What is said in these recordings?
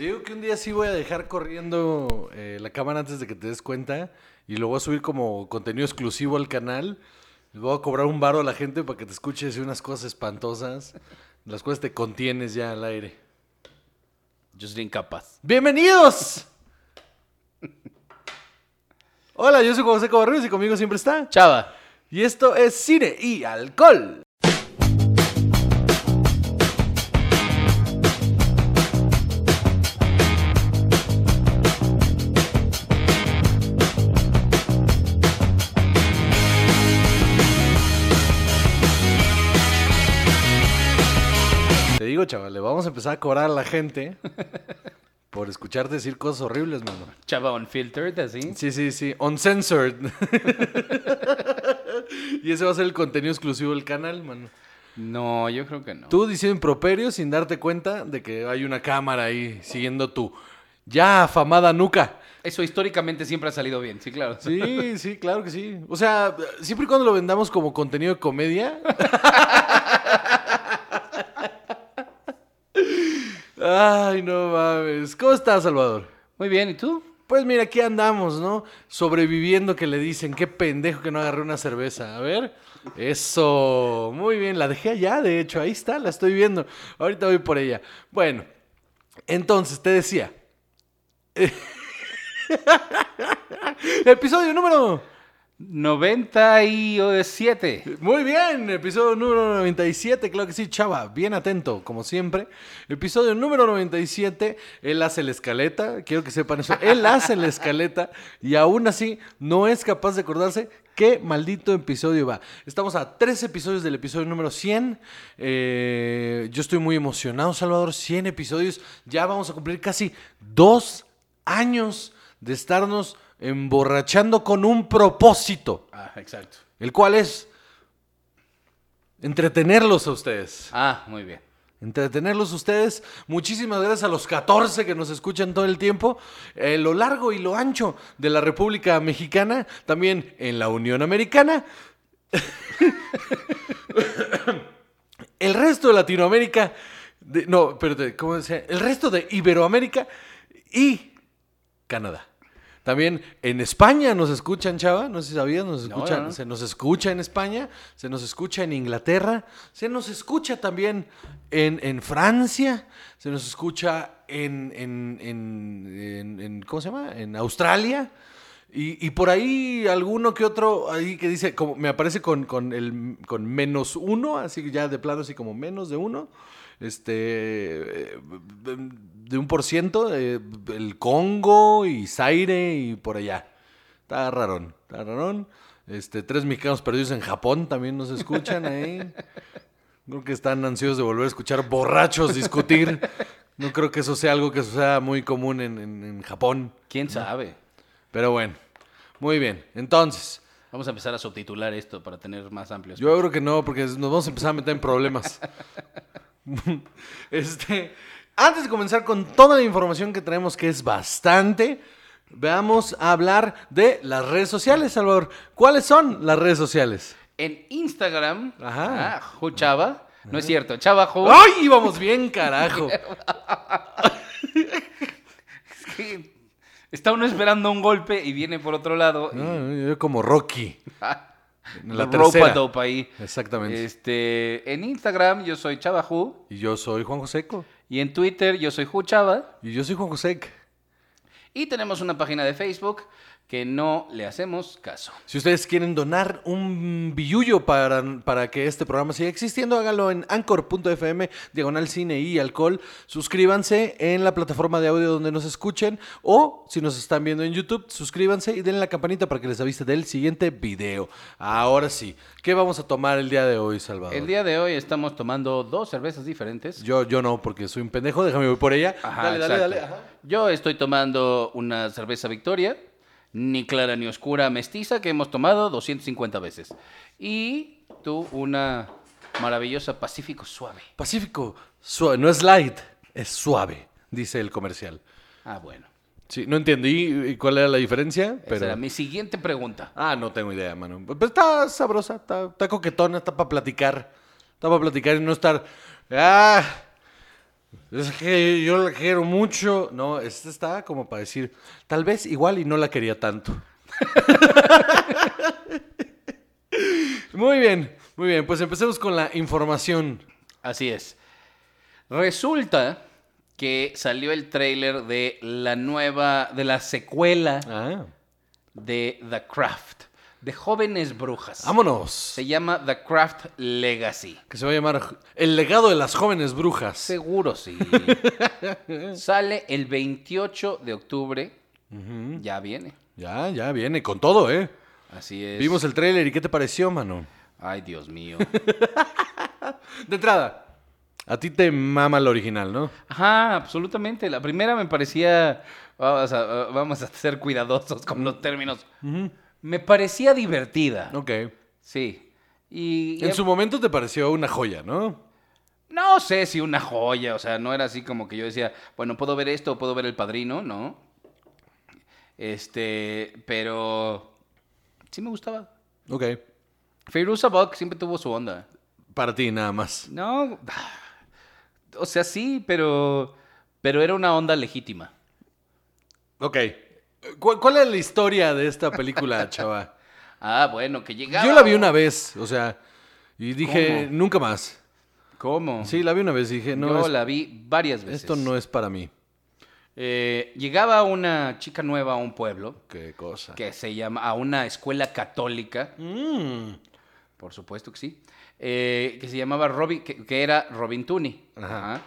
Digo que un día sí voy a dejar corriendo eh, la cámara antes de que te des cuenta y lo voy a subir como contenido exclusivo al canal. Les voy a cobrar un baro a la gente para que te escuches unas cosas espantosas, las cuales te contienes ya al aire. Yo sería incapaz. ¡Bienvenidos! Hola, yo soy José Cobarrios y conmigo siempre está. Chava. Y esto es Cine y Alcohol. Digo, chaval, le vamos a empezar a cobrar a la gente por escucharte decir cosas horribles, mano. Chava unfiltered, así. Sí, sí, sí. Uncensored. y ese va a ser el contenido exclusivo del canal, mano. No, yo creo que no. Tú diciendo improperio sin darte cuenta de que hay una cámara ahí siguiendo tu ya afamada nuca. Eso históricamente siempre ha salido bien, sí, claro. Sí, sí, claro que sí. O sea, siempre y cuando lo vendamos como contenido de comedia. Ay, no mames. ¿Cómo estás, Salvador? Muy bien, ¿y tú? Pues mira, aquí andamos, ¿no? Sobreviviendo que le dicen, qué pendejo que no agarré una cerveza. A ver, eso, muy bien, la dejé allá, de hecho, ahí está, la estoy viendo. Ahorita voy por ella. Bueno, entonces, te decía. Episodio número... 97. Muy bien, episodio número 97, claro que sí, chava, bien atento, como siempre. Episodio número 97, él hace la escaleta, quiero que sepan eso, él hace la escaleta y aún así no es capaz de acordarse qué maldito episodio va. Estamos a tres episodios del episodio número 100. Eh, yo estoy muy emocionado, Salvador, 100 episodios, ya vamos a cumplir casi dos años de estarnos emborrachando con un propósito, Ah, exacto. el cual es entretenerlos a ustedes. Ah, muy bien. Entretenerlos a ustedes. Muchísimas gracias a los 14 que nos escuchan todo el tiempo, eh, lo largo y lo ancho de la República Mexicana, también en la Unión Americana. el resto de Latinoamérica, de- no, espérate, ¿cómo decía? El resto de Iberoamérica y Canadá. También en España nos escuchan, chava, no sé si sabías, nos No, escuchan, no, no. se nos escucha en España, se nos escucha en Inglaterra, se nos escucha también en, en Francia, se nos escucha en, en, en- ¿cómo se llama? En Australia. Y, y por ahí alguno que otro ahí que dice, como me aparece con, con, el, con menos uno, así ya de plano así como menos de uno, este, eh, de un por ciento, eh, el Congo y Zaire y por allá. Está rarón, está rarón. Este, tres mexicanos perdidos en Japón también nos escuchan ahí. Creo que están ansiosos de volver a escuchar borrachos discutir. No creo que eso sea algo que sea muy común en, en- en Japón. ¿Quién sabe? Pero bueno, muy bien. Entonces, Vamos a empezar a subtitular esto para tener más amplios. yo creo que no, porque nos vamos a empezar a meter en problemas. este, antes de comenzar con toda la información que traemos, que es bastante, veamos a hablar de las redes sociales, Salvador. ¿Cuáles son las redes sociales? En Instagram, Ajá. ah. No es cierto, Chava Ju. ¡Ay! Íbamos bien, carajo. Es que Está uno esperando un golpe y viene por otro lado. y- No, yo como Rocky. La La ropa dope ahí. Exactamente. Este, en Instagram yo soy Chava Ju. Y yo soy Juan Joseco. Y en Twitter yo soy Ju Chava. Y yo soy Juan Josec. Y tenemos una página de Facebook que no le hacemos caso. Si ustedes quieren donar un billullo para, para que este programa siga existiendo, háganlo en anchor.fm, diagonal cine y alcohol. Suscríbanse en la plataforma de audio donde nos escuchen o si nos están viendo en YouTube, suscríbanse y denle la campanita para que les avise del siguiente video. Ahora sí, ¿qué vamos a tomar el día de hoy, Salvador? El día de hoy estamos tomando dos cervezas diferentes. Yo, yo no, porque soy un pendejo, déjame voy por ella. Ajá, dale, dale, dale. ajá. Yo estoy tomando una cerveza Victoria, ni clara ni oscura mestiza, que hemos tomado 250 veces. Y tú una maravillosa Pacífico suave. Pacífico, suave, no es light, es suave, dice el comercial. Ah, bueno. Sí, no entendí y cuál era la diferencia, Esa pero... era mi siguiente pregunta. Ah, no tengo idea, mano. Pero está sabrosa, está, está coquetona, está para platicar. Está para platicar y no estar... Ah, Es que yo la quiero mucho. No, esta está como para decir, tal vez igual y no la quería tanto. muy bien, muy bien. Pues empecemos con la información. Así es. Resulta que salió el tráiler de la nueva, de la secuela Ah, de The Craft, de Jóvenes Brujas. vámonos. Se llama The Craft Legacy. Que se va a llamar El legado de las jóvenes brujas. Seguro sí. Sale el 28 de octubre. Ya viene. Ya, ya viene con todo, ¿eh? Así es. Vimos el tráiler y ¿qué te pareció, mano? Ay, Dios mío. De entrada, a ti te mama el original, ¿no? Ajá, absolutamente. La primera me parecía. Vamos a, vamos a ser cuidadosos con los términos. Me parecía divertida. Ok. Sí. Y. En su momento te pareció una joya, ¿no? No sé si una joya, o sea, no era así como que yo decía, bueno, puedo ver esto, puedo ver el padrino, ¿no? Este, pero sí me gustaba. Ok. Feiruza Balk siempre tuvo su onda. Para ti nada más. No, o sea, sí, pero, pero era una onda legítima. Ok. ¿Cu- ¿Cuál es la historia de esta película, chava? Ah, bueno, que llegaba. Yo la vi una vez, o sea, y dije, ¿Cómo? nunca más. ¿Cómo? Sí, la vi una vez dije, no, Yo es- la vi varias veces. esto no es para mí. Eh, llegaba una chica nueva a un pueblo Qué cosa. que se llama a una escuela católica. Mm. Por supuesto que sí. Eh, que se llamaba Robin, que, que era Robin Tooney. Ajá. Ajá.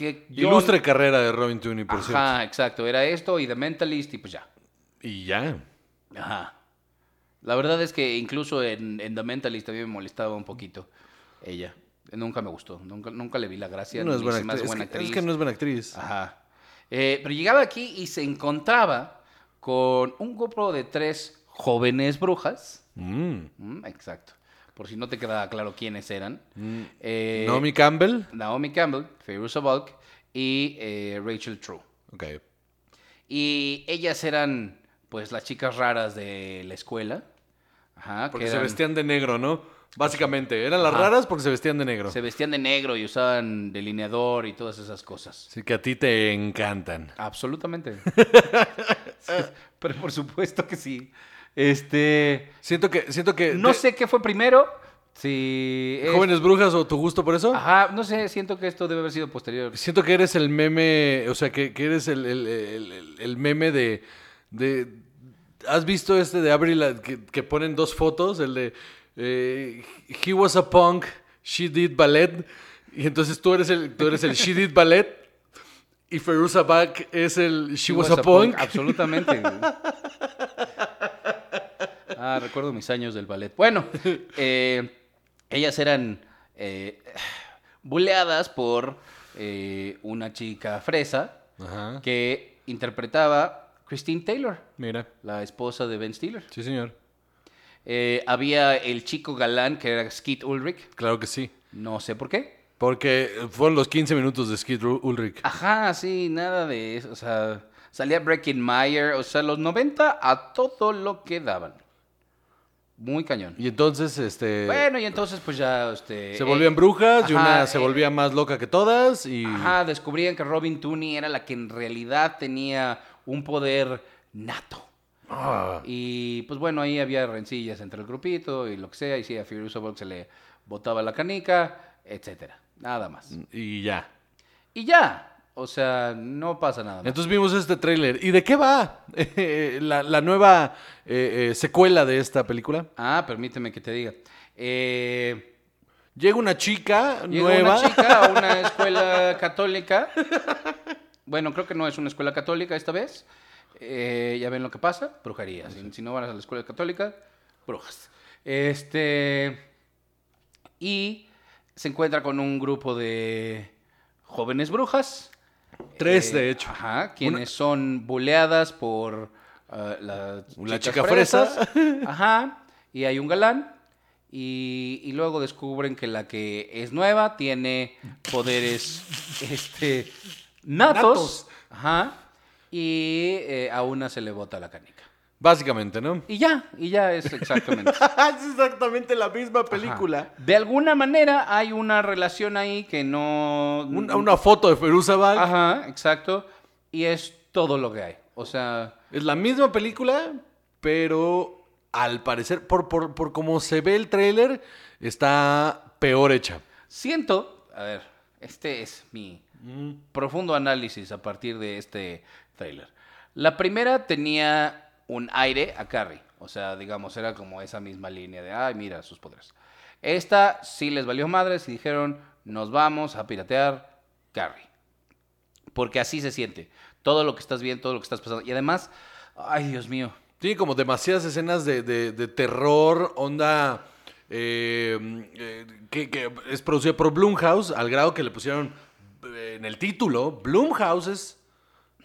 Que yo- Ilustre carrera de Robin Tooney, por cierto. Ajá, exacto. Era esto y The Mentalist y pues ya. Y ya. Ajá. La verdad es que incluso en, en The Mentalist también me molestaba un poquito ella. Nunca me gustó. Nunca, nunca le vi la gracia. No es buena Es que- actriz. Es que no es buena actriz. Ajá. Eh, pero llegaba aquí y se encontraba con un grupo de tres jóvenes brujas. Mm. Mm, exacto. Por si no te quedaba claro quiénes eran. Eh, Naomi Campbell. Naomi Campbell, Fairuza Balk y eh, Rachel True. Ok. Y ellas eran, pues, las chicas raras de la escuela. Ajá, Porque que se eran- vestían de negro, ¿no? Básicamente. Eran las Ajá. raras porque se vestían de negro. se vestían de negro y usaban delineador y todas esas cosas. Así que a ti te encantan. Absolutamente. Pero por supuesto que sí. Este. Siento que, siento que. No sé qué fue primero. Si. es- ¿Jóvenes brujas o tu gusto por eso? Ajá, no sé, siento que esto debe haber sido posterior. Siento que eres el meme, o sea, que, que eres el, el- el- el- el meme de, de... ¿Has visto este de Avril que, que ponen dos fotos? El de... eh, he was a punk, she did ballet. Y entonces tú eres el, tú eres el she did ballet. Y Feruza Balk es el she, was, a punk. Absolutamente. ah, recuerdo mis años del ballet. Bueno, eh, ellas eran eh, buleadas por eh, una chica fresa Ajá. que interpretaba Christine Taylor, Mira. la esposa de Ben Stiller. Sí, señor. Eh, había el chico galán que era Skeet Ulrich, Claro que sí. no sé por qué. Porque fueron los 15 minutos de Skid Ulrich. Ajá, sí, nada de eso. O sea, salía Breaking Mayer. O sea, los 90 a todo lo que daban. Muy cañón. Y entonces, este... Bueno, y entonces, pues ya. Este, Se eh, volvían brujas y una se eh, volvía más loca que todas y... Ajá, descubrían que Robin Tooney era la que en realidad tenía un poder nato. Ah, Y pues bueno, ahí había rencillas entre el grupito y lo que sea. Y sí, a Furious Bulk se le botaba la canica, etcétera. Nada más. y ya. Y ya. O sea, no pasa nada más. Entonces vimos este tráiler. ¿Y de qué va la, la nueva eh, eh, secuela de esta película? Ah, permíteme que te diga. Eh, Llega una chica llega nueva. una chica a una escuela católica. Bueno, creo que no es una escuela católica esta vez. Ya ven lo que pasa, brujería. Si, si no van a la escuela católica, brujas. Este. Y se encuentra con un grupo de jóvenes brujas. Tres, Eh, de hecho. Ajá, quienes son buleadas por las La chica fresas. fresa. Ajá, y hay un galán. Y, y luego descubren que la que es nueva tiene poderes este, natos. Natos. Ajá. Y eh, a una se le bota la canica. Básicamente, ¿no? Y ya, y ya es exactamente. es exactamente la misma película. Ajá. De alguna manera hay una relación ahí que no... Una, una foto de Feruza Balk. Ajá, exacto. Y es todo lo que hay. O sea, Es la misma película, pero al parecer, por, por, por cómo se ve el tráiler, está peor hecha. siento... A ver, este es mi profundo análisis a partir de este trailer. La primera tenía un aire a Carrie. O sea, digamos, era como esa misma línea de, ay, mira sus poderes. Esta sí les valió madres y dijeron, nos vamos a piratear Carrie. Porque así se siente. Todo lo que estás viendo, todo lo que estás pasando. Y además, ay, Dios mío. Tiene como demasiadas escenas de, de- terror, onda. eh, eh, que, que es producida por Blumhouse, al grado que le pusieron eh, en el título: Blumhouse es.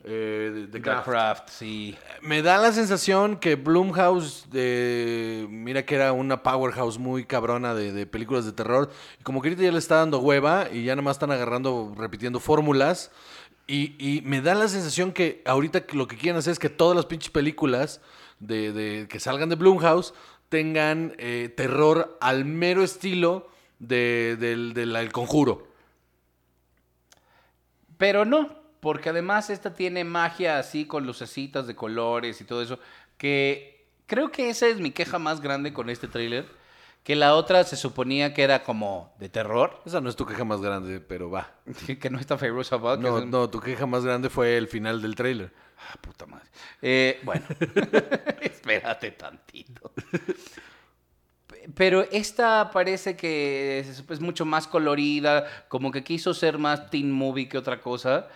Eh, de- de The Craft. Craft, sí. Me da la sensación que Blumhouse, eh, mira que era una powerhouse muy cabrona de, de películas de terror, y como que ahorita ya le está dando hueva y ya nada más están agarrando, repitiendo fórmulas. Y, y me da la sensación que ahorita lo que quieren hacer es que todas las pinches películas de, de- que salgan de Blumhouse tengan eh, terror al mero estilo de- del, del conjuro. Pero no, porque además esta tiene magia así con lucecitas de colores y todo eso, que creo que esa es mi queja más grande con este tráiler, que la otra se suponía que era como de terror, Esa no es tu queja más grande, pero va. que, no está Fairosa Buck. No, no, tu queja más grande fue el final del tráiler. Ah, puta madre. Eh, bueno, espérate tantito. Pe- Pero esta parece que es, es mucho más colorida, como que quiso ser más teen movie que otra cosa,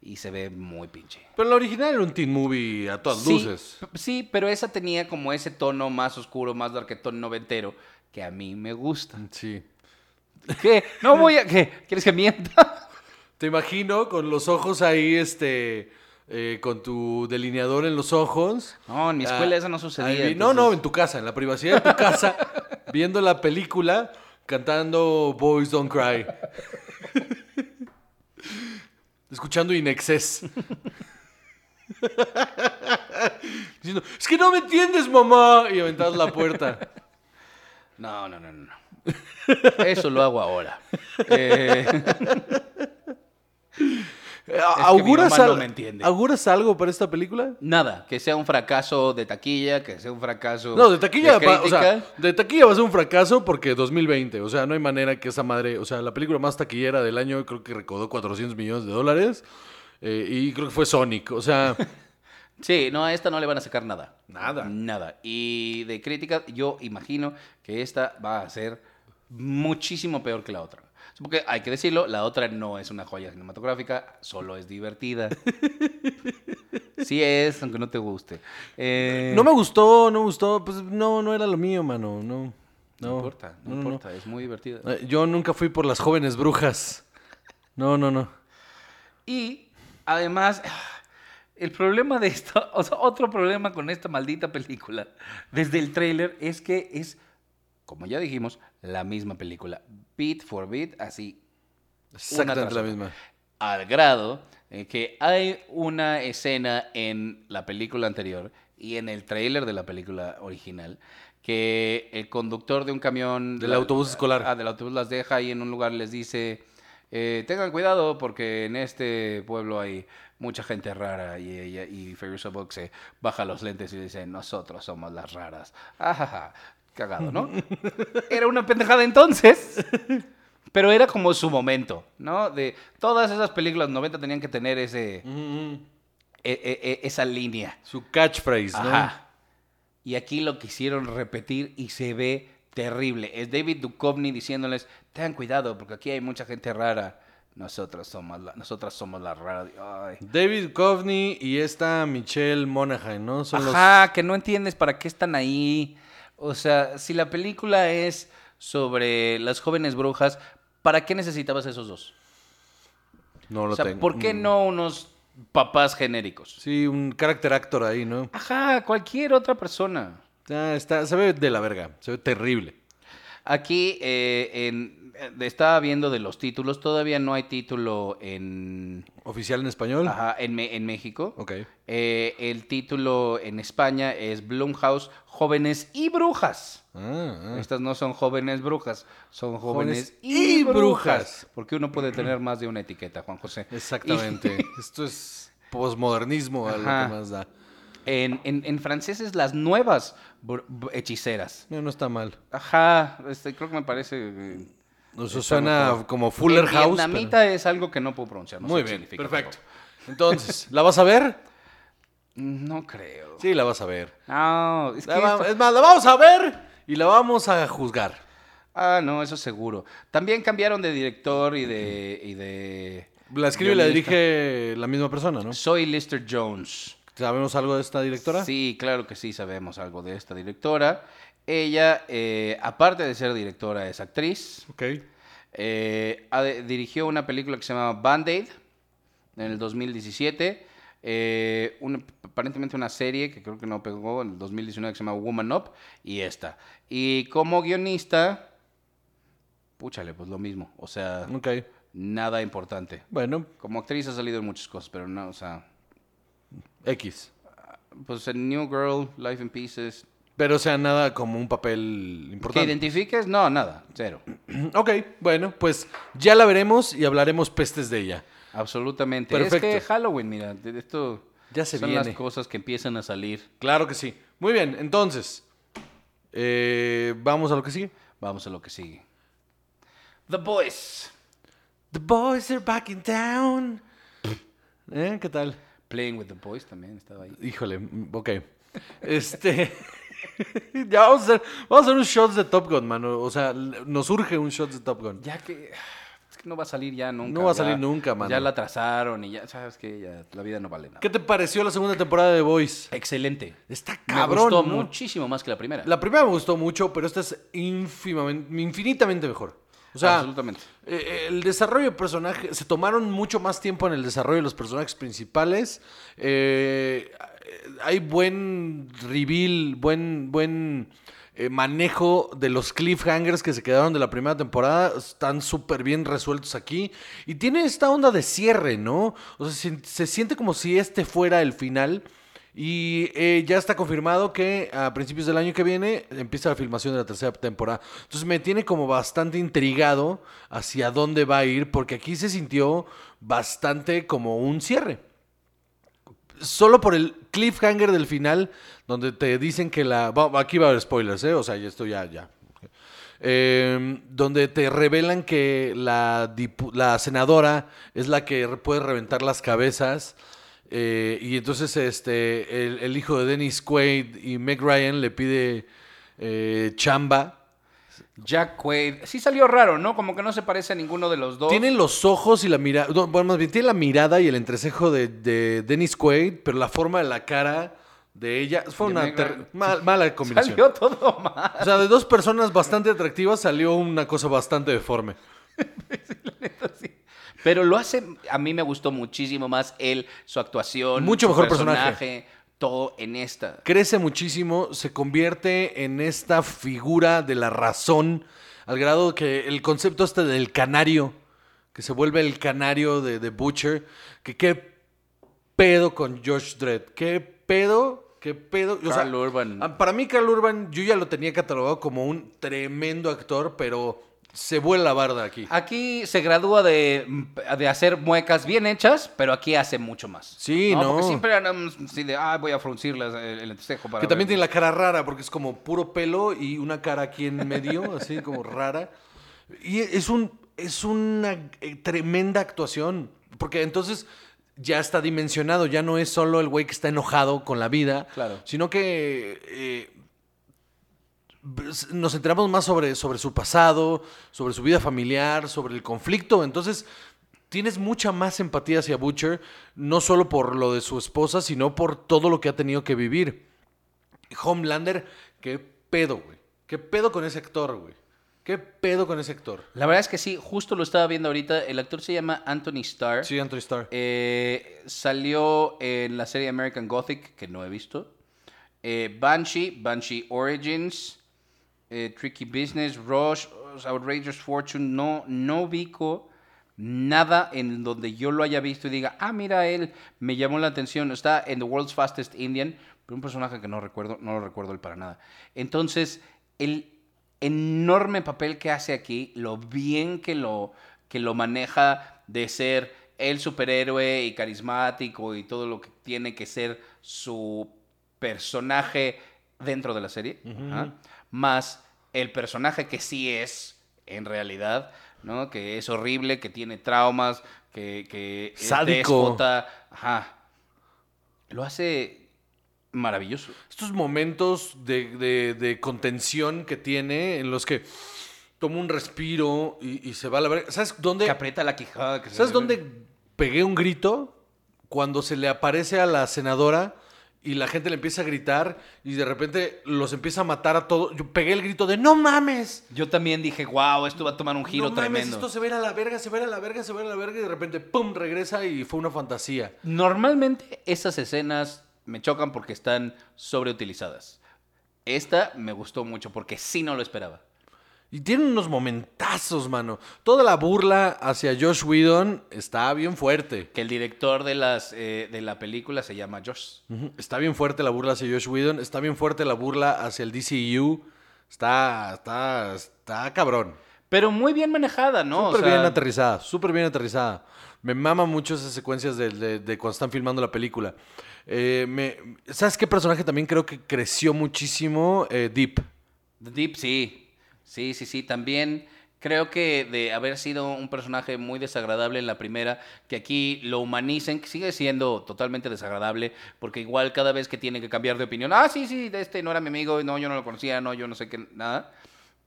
y se ve muy pinche. Pero la original era un teen movie a todas Sí, luces. Sí, pero esa tenía como ese tono más oscuro, más darketón noventero, que a mí me gusta. Sí. ¿Qué? No voy a... ¿Qué? ¿Quieres que mienta? Te imagino con los ojos ahí, este, eh, con tu delineador en los ojos. No, en mi escuela Ah, eso no sucedía. ahí No, no, en tu casa, en la privacidad de tu casa, viendo la película, cantando Boys Don't Cry. Escuchando Inexcess. Diciendo, es que no me entiendes, mamá. Y aventas la puerta. No, no, no, no. Eso lo hago ahora. Eh, ¿Auguras, mamá no al- me entiende. ¿Auguras algo para esta película? nada, que sea un fracaso de taquilla, que sea un fracaso No, de taquilla, de va, o sea, de taquilla va a ser un fracaso porque 2020, o sea, no hay manera que esa madre, o sea, la película más taquillera del año creo que recaudó 400 millones de dólares eh, y creo que fue Sonic, o sea, Sí, no, a esta no le van a sacar nada. Nada. Nada. Y de crítica, yo imagino que esta va a ser muchísimo peor que la otra. Porque hay que decirlo, la otra no es una joya cinematográfica, solo es divertida. Sí es, aunque no te guste. Eh, no me gustó, no me gustó, pues no, no era lo mío, mano, no. no No, importa, no, importa, es muy divertida. Eh, Yo nunca fui por las jóvenes brujas. No, no, no. Y además, el problema de esto, o sea, otro problema con esta maldita película, desde el tráiler, es que es, como ya dijimos, la misma película, beat for beat, así, Exactamente la misma. al grado en que hay una escena en la película anterior y en el tráiler de la película original que el conductor de un camión Del autobús escolar. ah, del autobús las deja ahí en un lugar les dice eh, tengan cuidado porque en este pueblo hay mucha gente rara y y Fairuza Balk se baja los lentes y dice nosotros somos las raras Ajaja, cagado no era una pendejada entonces pero era como su momento, ¿no? De todas esas películas 90 tenían que tener ese, Mm, e- e- e- esa línea. Su catchphrase, ¿no? Ajá. Y aquí lo quisieron repetir y se ve terrible. Es David Duchovny diciéndoles, tengan cuidado porque aquí hay mucha gente rara. Nosotros somos la, nosotras somos. Ay. David Coveney y esta Michelle Monaghan, ¿no? Son los Ajá, que no entiendes para qué están ahí. O sea, si la película es sobre las jóvenes brujas, ¿para qué necesitabas esos dos? No lo o sea, tengo. ¿por qué Mm. no unos papás genéricos? Sí, un character actor ahí, ¿no? Ajá, cualquier otra persona. Ah, está, se ve de la verga, se ve terrible. Aquí, eh, en, estaba viendo de los títulos, todavía no hay título en, ¿Oficial en español? ajá, en, en México. Ok. Eh, el título en España es Blumhouse Jóvenes y Brujas. Ah, ah. Estas no son jóvenes brujas, son jóvenes, Jóvenes y, y brujas. brujas. Porque uno puede tener más de una etiqueta, Juan José. Exactamente. Esto es posmodernismo a lo que más da. En, en, en francés es las nuevas hechiceras. No, no está mal. Ajá, este, creo que me parece... Eso suena como Fuller En House. vietnamita es algo que no puedo pronunciar. no pero- Muy bien, perfecto. Entonces, ¿la vas a ver? pero- No creo. Sí, la vas a ver. No, es que... La va- esto- Es más, la vamos a ver y la vamos a juzgar. Ah, no, eso seguro. También cambiaron de director y de... Y de La escribe y la dirige la misma persona, ¿no? Soy Lister Jones. ¿Sabemos algo de esta directora? Sí, claro que sí, sabemos algo de esta directora. Ella, eh, aparte de ser directora, es actriz. Ok. Eh, ha dirigió una película que se llama Band-Aid en el 2017. eh, una- aparentemente una serie que creo que no pegó en el 2019 que se llama Woman Up. Y esta. Y como guionista, púchale, pues lo mismo. O sea, Ok. nada importante. Bueno, Como actriz ha salido en muchas cosas, pero no, o sea, X. pues en New Girl, Life in Pieces. Pero, o sea, nada como un papel ¿Que importante. identifiques? No, nada, cero. Ok, bueno, pues ya la veremos y hablaremos pestes de ella. Absolutamente. Perfecto. Es que Halloween, mira, esto Ya se son viene. las cosas que empiezan a salir. Claro que sí. Muy bien, entonces, eh, vamos a lo que sigue. Vamos a lo que sigue. The Boys. The boys are back in town. ¿Eh? ¿Qué tal? Playing with the Boys también estaba ahí. Híjole, ok. Este. ya vamos a hacer, vamos a hacer un shots de Top Gun, mano. O sea, nos urge un shots de Top Gun. Ya que... Es que no va a salir ya nunca. No va a ya- salir nunca, mano. Ya la atrasaron y ya, sabes que ya la vida no vale nada. ¿Qué te pareció la segunda temporada de Boys? Excelente. Está Me cabrón. gustó ¿no? muchísimo más que la primera. La primera me gustó mucho, pero esta es infinitamente mejor. O sea, Absolutamente. eh, el desarrollo de personajes, se tomaron mucho más tiempo en el desarrollo de los personajes principales. Eh, hay buen reveal, buen, buen eh, manejo de los cliffhangers que se quedaron de la primera temporada. Están súper bien resueltos aquí. Y tiene esta onda de cierre, ¿no? O sea, se, siente como si este fuera el final. Y eh, ya está confirmado que a principios del año que viene empieza la filmación de la tercera temporada. Entonces me tiene como bastante intrigado hacia dónde va a ir, porque aquí se sintió bastante como un cierre. Solo por el cliffhanger del final, donde te dicen que la... Aquí va a haber spoilers, ¿eh? O sea, esto ya... ya. Eh, donde te revelan que la, senadora es la que puede reventar las cabezas. eh, y entonces este, el, el hijo de Dennis Quaid y Meg Ryan le pide eh, chamba. Jack Quaid. Sí salió raro, ¿no? Como que no se parece a ninguno de los dos. Tiene los ojos y la mirada. bueno, más bien tiene la mirada y el entrecejo de, de Dennis Quaid, pero la forma de la cara de ella fue De una ter- mal- mala combinación. Salió todo mal. O sea, de dos personas bastante atractivas salió una cosa bastante deforme. Pero lo hace, a mí me gustó muchísimo más él, su actuación, Mucho su mejor personaje. Todo en esta. Crece muchísimo, se convierte en esta figura de la razón, al grado que el concepto este del canario, que se vuelve el canario de, de Butcher, que qué pedo con Josh Dredd, qué pedo, qué pedo. O sea, Carl Urban. ah, Para mí, Carl Urban, yo ya lo tenía catalogado como un tremendo actor, pero se vuela la barda aquí. Aquí se gradúa de, de hacer muecas bien hechas, pero aquí hace mucho más. Sí, no. Porque siempre eran así de, ah, voy a fruncirle el, el entrecejo para Que también ver". tiene la cara rara, porque es como puro pelo y una cara aquí en medio, así como rara. Y es, un, es una eh, tremenda actuación, porque entonces ya está dimensionado, ya no es solo el güey que está enojado con la vida, Claro. sino que eh, nos enteramos más sobre, sobre su pasado, sobre su vida familiar, sobre el conflicto. Entonces, tienes mucha más empatía hacia Butcher, no solo por lo de su esposa, sino por todo lo que ha tenido que vivir. Homelander, qué pedo, güey. ¿Qué pedo con ese actor, güey? ¿Qué pedo con ese actor? La verdad es que sí, justo lo estaba viendo ahorita. El actor se llama Anthony Starr. Sí, Anthony Starr. Eh, salió en la serie American Gothic, que no he visto. Eh, Banshee, Banshee Origins, eh, Tricky Business, Rush. Outrageous, Fortune, no, no ubico nada en donde yo lo haya visto y diga, ah, mira, él me llamó la atención. Está en The World's Fastest Indian, pero un personaje que no recuerdo, no lo recuerdo él para nada. Entonces, el enorme papel que hace aquí, lo bien que lo, que lo maneja de ser el superhéroe y carismático y todo lo que tiene que ser su personaje dentro de la serie. Más el personaje que sí es en realidad, ¿no? Que es horrible, que tiene traumas, que, que es déspota, ajá. Lo hace maravilloso. Estos momentos de, de- de contención que tiene en los que toma un respiro y, y se va a la verga. ¿Sabes dónde? Que aprieta la quijada. que ¿Sabes dónde pegué un grito? Cuando se le aparece a la senadora y la gente le empieza a gritar y de repente los empieza a matar a todos. Yo pegué el grito de ¡No mames! Yo también dije, wow, esto va a tomar un giro no mames, tremendo. esto se va a ir a la verga, se va a ir a la verga, se va a ir a la verga y de repente ¡pum! regresa y fue una fantasía. Normalmente esas escenas me chocan porque están sobreutilizadas. Esta me gustó mucho porque sí no lo esperaba. Y tiene unos momentazos, mano. Toda la burla hacia Josh Whedon está bien fuerte. Que el director de, las, eh, de la película se llama Josh. Está bien fuerte la burla hacia Josh Whedon. Está bien fuerte la burla hacia el DCU. Está, está, está cabrón. Pero muy bien manejada, ¿no? O Súper sea, bien aterrizada, súper bien aterrizada. Me mama mucho esas secuencias de, de- de cuando están filmando la película. Eh, me- ¿Sabes qué personaje también creo que creció muchísimo? Eh, Deep. The Deep, sí. Sí, sí, sí. También creo que de haber sido un personaje muy desagradable en la primera, que aquí lo humanicen, sigue siendo totalmente desagradable, porque igual cada vez que tiene que cambiar de opinión, ah, sí, sí, de este no era mi amigo, no, yo no lo conocía, no, yo no sé qué, nada.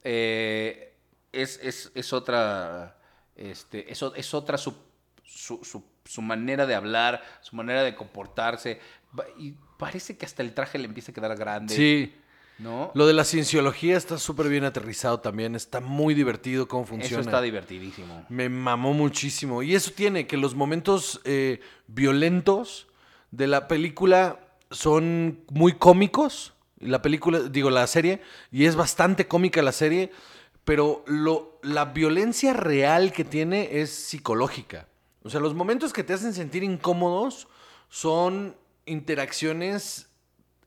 Eh, es, es, es otra, este, es, es otra su, su, su- su manera de hablar, su manera de comportarse. Y parece que hasta el traje le empieza a quedar grande. Sí. ¿No? Lo de la cienciología está súper bien aterrizado también. Está muy divertido cómo funciona. Eso está divertidísimo. Me mamó muchísimo. Y eso tiene que los momentos eh, violentos de la película son muy cómicos. La película, digo, la serie, y es bastante cómica la serie, pero lo, la violencia real que tiene es psicológica. O sea, los momentos que te hacen sentir incómodos son interacciones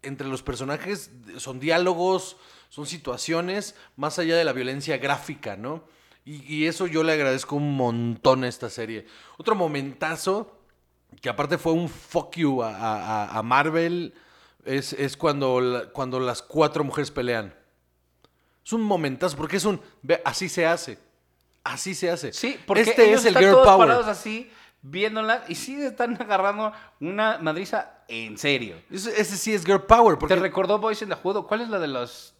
entre los personajes, son diálogos, son situaciones, más allá de la violencia gráfica, ¿no? Y, y eso yo le agradezco un montón a esta serie. Otro momentazo, que aparte fue un fuck you a, a- a Marvel, es, es cuando, la- cuando las cuatro mujeres pelean. Es un momentazo, porque es un... Así se hace. Así se hace. Sí, porque este ellos es el están girl todos power. parados así, viéndola, y sí están agarrando una madriza en serio. Ese, ese sí es girl power. Porque ¿Te recordó Boys in the Hood? ¿O ¿Cuál es la de los...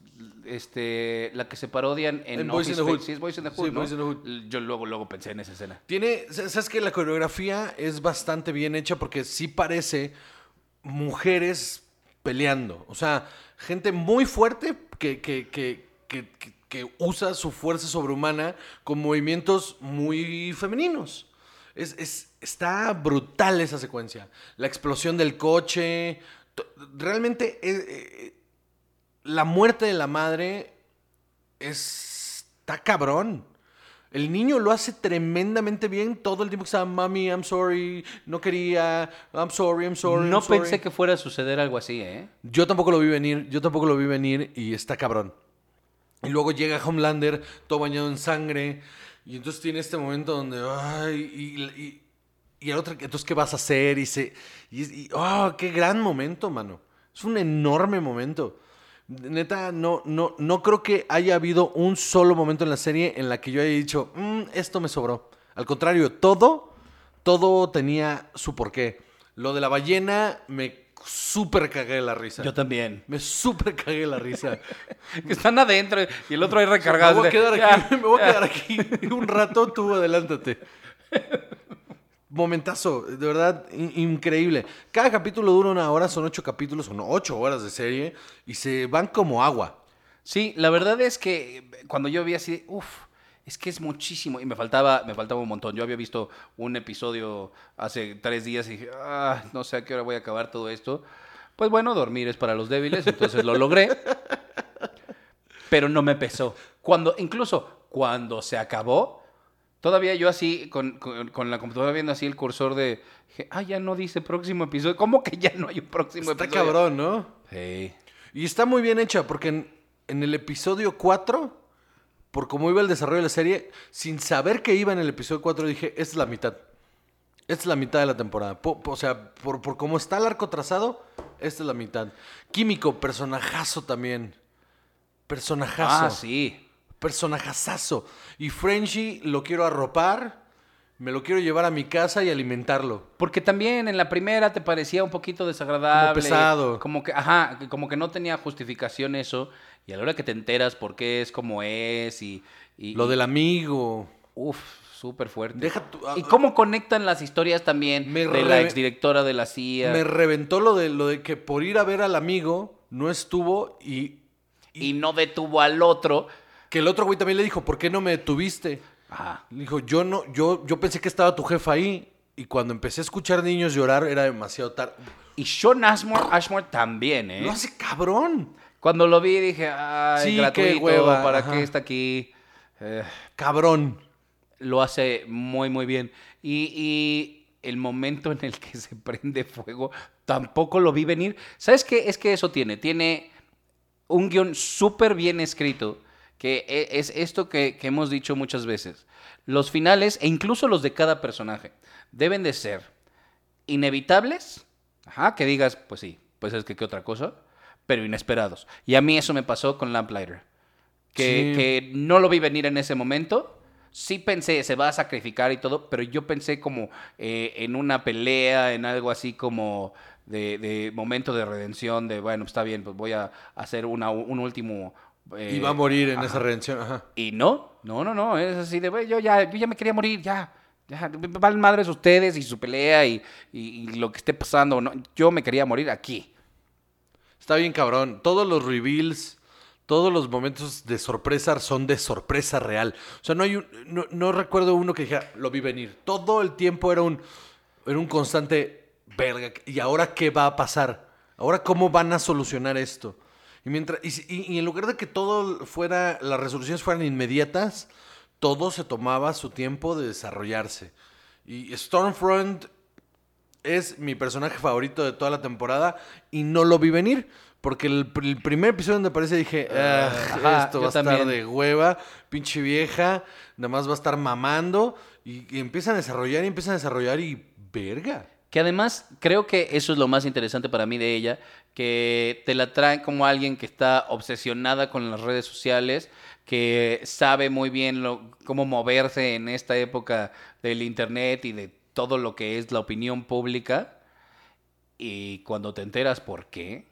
Este, la que se parodian en, En Boys in the Hood. Sí, es Boys in the Sí, Hood, ¿no? Boys in the Hood. Yo luego, luego pensé en esa escena. Tiene, sabes que la coreografía es bastante bien hecha porque sí parece mujeres peleando. O sea, gente muy fuerte que, que, que, que, que- que usa su fuerza sobrehumana con movimientos muy femeninos. Es, es- está brutal esa secuencia. La explosión del coche. Realmente eh, eh, la muerte de la madre es- está cabrón. El niño lo hace tremendamente bien todo el tiempo que estaba, mami, I'm sorry, no quería, I'm sorry, I'm sorry. no I'm sorry". pensé que fuera a suceder algo así, ¿eh? Yo tampoco lo vi venir, yo tampoco lo vi venir y está cabrón. Y luego llega Homelander, todo bañado en sangre, y entonces tiene este momento donde, ay, y, y, y el otro, entonces, ¿qué vas a hacer? Y se, y, y- oh, qué gran momento, mano. Es un enorme momento. Neta, no, no, no creo que haya habido un solo momento en la serie en la que yo haya dicho, "Mm, esto me sobró. Al contrario, todo, todo tenía su porqué. Lo de la ballena me súper cagué la risa. Yo también. Me súper cagué la risa. Que están adentro y el otro ahí me recargado. voy a quedar Ya, aquí, me voy a ya. quedar aquí un rato, tú adelántate. Momentazo, de verdad, in- increíble. Cada capítulo dura una hora, son ocho capítulos, son ocho horas de serie y se van como agua. Sí, la verdad es que cuando yo vi así, uff, es que es muchísimo. Y me faltaba, me faltaba un montón. Yo había visto un episodio hace tres días y dije, ah, no sé a qué hora voy a acabar todo esto. Pues bueno, dormir es para los débiles, entonces lo logré. Pero no me pesó. Cuando, incluso cuando se acabó, todavía yo así, con, con- con la computadora viendo así el cursor de, dije, ah, ya no dice próximo episodio. ¿Cómo que ya no hay un próximo Está episodio? cabrón, ¿no? Sí. Y está muy bien hecha porque en, en el episodio 4, por cómo iba el desarrollo de la serie, sin saber que iba en el episodio 4, dije, esta es la mitad. Esta es la mitad de la temporada. Po- po- o sea, por, por cómo está el arco trazado, esta es la mitad. Químico, personajazo también. Personajazo. Ah, sí. Personajazazo. Y Frenchy lo quiero arropar, me lo quiero llevar a mi casa y alimentarlo. Porque también en la primera te parecía un poquito desagradable. Como pesado. Como que, ajá, como que no tenía justificación eso. Y a la hora que te enteras por qué es como es y... y Lo del amigo. Uf, súper fuerte. Deja tu- y cómo conectan las historias también Me de la re- exdirectora de la CIA. Me reventó lo de, lo de que por ir a ver al amigo no estuvo y, Y no detuvo al otro. Que el otro güey también le dijo, ¿por qué no me detuviste? Ajá. Le dijo, yo no, yo, yo pensé que estaba tu jefa ahí y cuando empecé a escuchar niños llorar era demasiado tarde. Y Sean Ashmore, Ashmore también, ¿eh? Lo hace cabrón, Cuando lo vi dije, ay, Sí, gratuito, qué hueva, ¿para ajá. qué está aquí? Eh, cabrón. lo hace muy, muy bien. Y, y el momento en el que se prende fuego, tampoco lo vi venir. ¿Sabes qué? Es que eso tiene. Tiene un guion súper bien escrito, que e- es esto que, que hemos dicho muchas veces. Los finales, e incluso los de cada personaje, deben de ser inevitables. Ajá, que digas, pues sí, pues es que qué otra cosa, pero inesperados. Y a mí eso me pasó con Lamplighter. Que, Sí. que no lo vi venir en ese momento. Sí pensé, se va a sacrificar y todo, pero yo pensé como eh, en una pelea, en algo así como de, de momento de redención, de bueno, está bien, pues voy a hacer una, un último... eh, y va a morir en ajá. esa redención. Ajá. Y no, no, no, no, es así de, güey, yo ya, yo ya me quería morir, ya. Ya, valen madres ustedes y su pelea y, y- y lo que esté pasando. ¿no? Yo me quería morir aquí. Está bien cabrón. Todos los reveals, todos los momentos de sorpresa son de sorpresa real. O sea, no hay un, no, no recuerdo uno que dijera, lo vi venir. Todo el tiempo era un, era un constante, verga, ¿y ahora qué va a pasar? ¿Ahora cómo van a solucionar esto? Y, mientras, y, en lugar de que todo fuera, las resoluciones fueran inmediatas, todo se tomaba su tiempo de desarrollarse. Y Stormfront es mi personaje favorito de toda la temporada y no lo vi venir. Porque el, pr- el primer episodio donde aparece dije, "Ah, Ajá, esto va a estar de hueva, pinche vieja, nada más va a estar mamando. Y, y empiezan a desarrollar y empiezan a desarrollar y verga. Que además creo que eso es lo más interesante para mí de ella, que te la traen como alguien que está obsesionada con las redes sociales, que sabe muy bien lo- cómo moverse en esta época del internet y de todo lo que es la opinión pública. Y cuando te enteras por qué,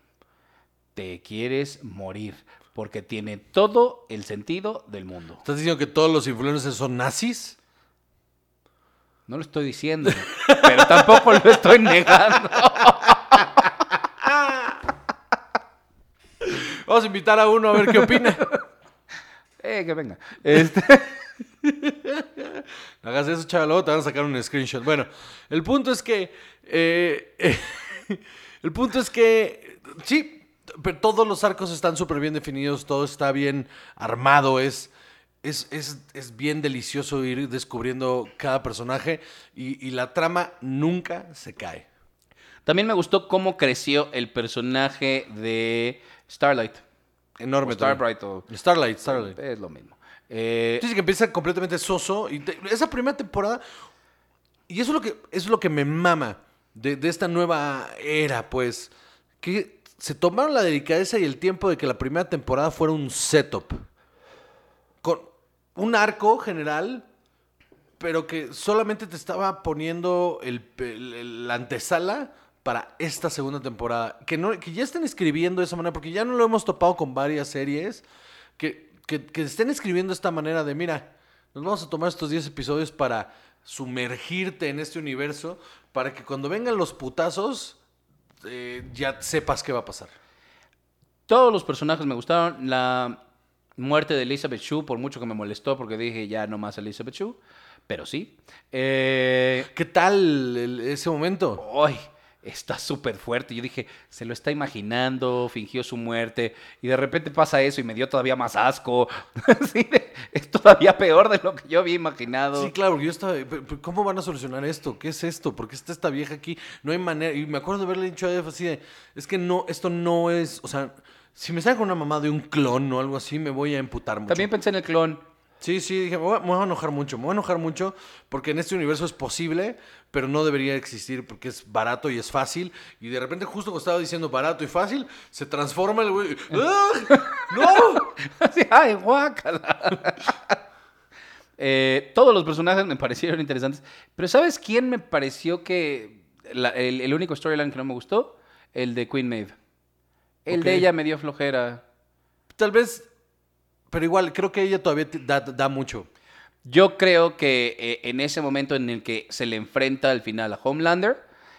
te quieres morir, porque tiene todo el sentido del mundo. ¿Estás diciendo que todos los influencers son nazis? No lo estoy diciendo, pero tampoco lo estoy negando. Vamos a invitar a uno a ver qué opina. Eh, que venga. Este... No hagas eso, chaval, luego te van a sacar un screenshot. Bueno, el punto es que. eh, eh, el punto es que. Sí, pero todos los arcos están súper bien definidos, todo está bien armado, es. Es, es- es bien delicioso ir descubriendo cada personaje y, y la trama nunca se cae. También me gustó cómo creció el personaje de Starlight. Enorme. O. Starbright o... Starlight, Starlight. Es lo mismo. Eh, Dice que empieza completamente soso. Y te- esa primera temporada. Y eso es lo que, eso es lo que me mama de, de esta nueva era, pues. Que se tomaron la delicadeza y el tiempo de que la primera temporada fuera un setup. Con un arco general, pero que solamente te estaba poniendo el, el- el- la antesala para esta segunda temporada. Que, no, que ya estén escribiendo de esa manera, porque ya no lo hemos topado con varias series. Que, que, que estén escribiendo de esta manera de, mira, nos vamos a tomar estos 10 episodios para sumergirte en este universo, para que cuando vengan los putazos, eh, ya sepas qué va a pasar. todos los personajes me gustaron. La muerte de Elizabeth Shue, por mucho que me molestó, porque dije ya no más Elizabeth Shue. Pero sí. Eh, ¿Qué tal el- ese momento? Ay, está súper fuerte. Yo dije, se lo está imaginando, fingió su muerte, y de repente pasa eso y me dio todavía más asco. Sí, es todavía peor de lo que yo había imaginado. Sí, claro, yo estaba. "Pero, pero, ¿Cómo van a solucionar esto? ¿Qué es esto? ¿Por qué está esta vieja aquí? No hay manera. Y me acuerdo de haberle dicho a Ef así de. Es que no, esto no es. O sea, si me sale con una mamá de un clon o algo así, me voy a emputar mucho. También pensé en el clon. Sí, sí, dije, me voy, a, enojar mucho. Me voy a enojar mucho porque en este universo es posible, pero no debería existir porque es barato y es fácil. Y de repente, justo cuando estaba diciendo barato y fácil, se transforma el güey. ¡Ah! ¡No! ¡Ay, guácala! Eh, todos los personajes me parecieron interesantes. Pero ¿sabes quién me pareció que... la- el, el único storyline que no me gustó? El de Queen Maeve. El de ella me dio flojera. Tal vez. Pero igual, creo que ella todavía da, da mucho. Yo creo que eh, en ese momento en el que se le enfrenta al final a Homelander,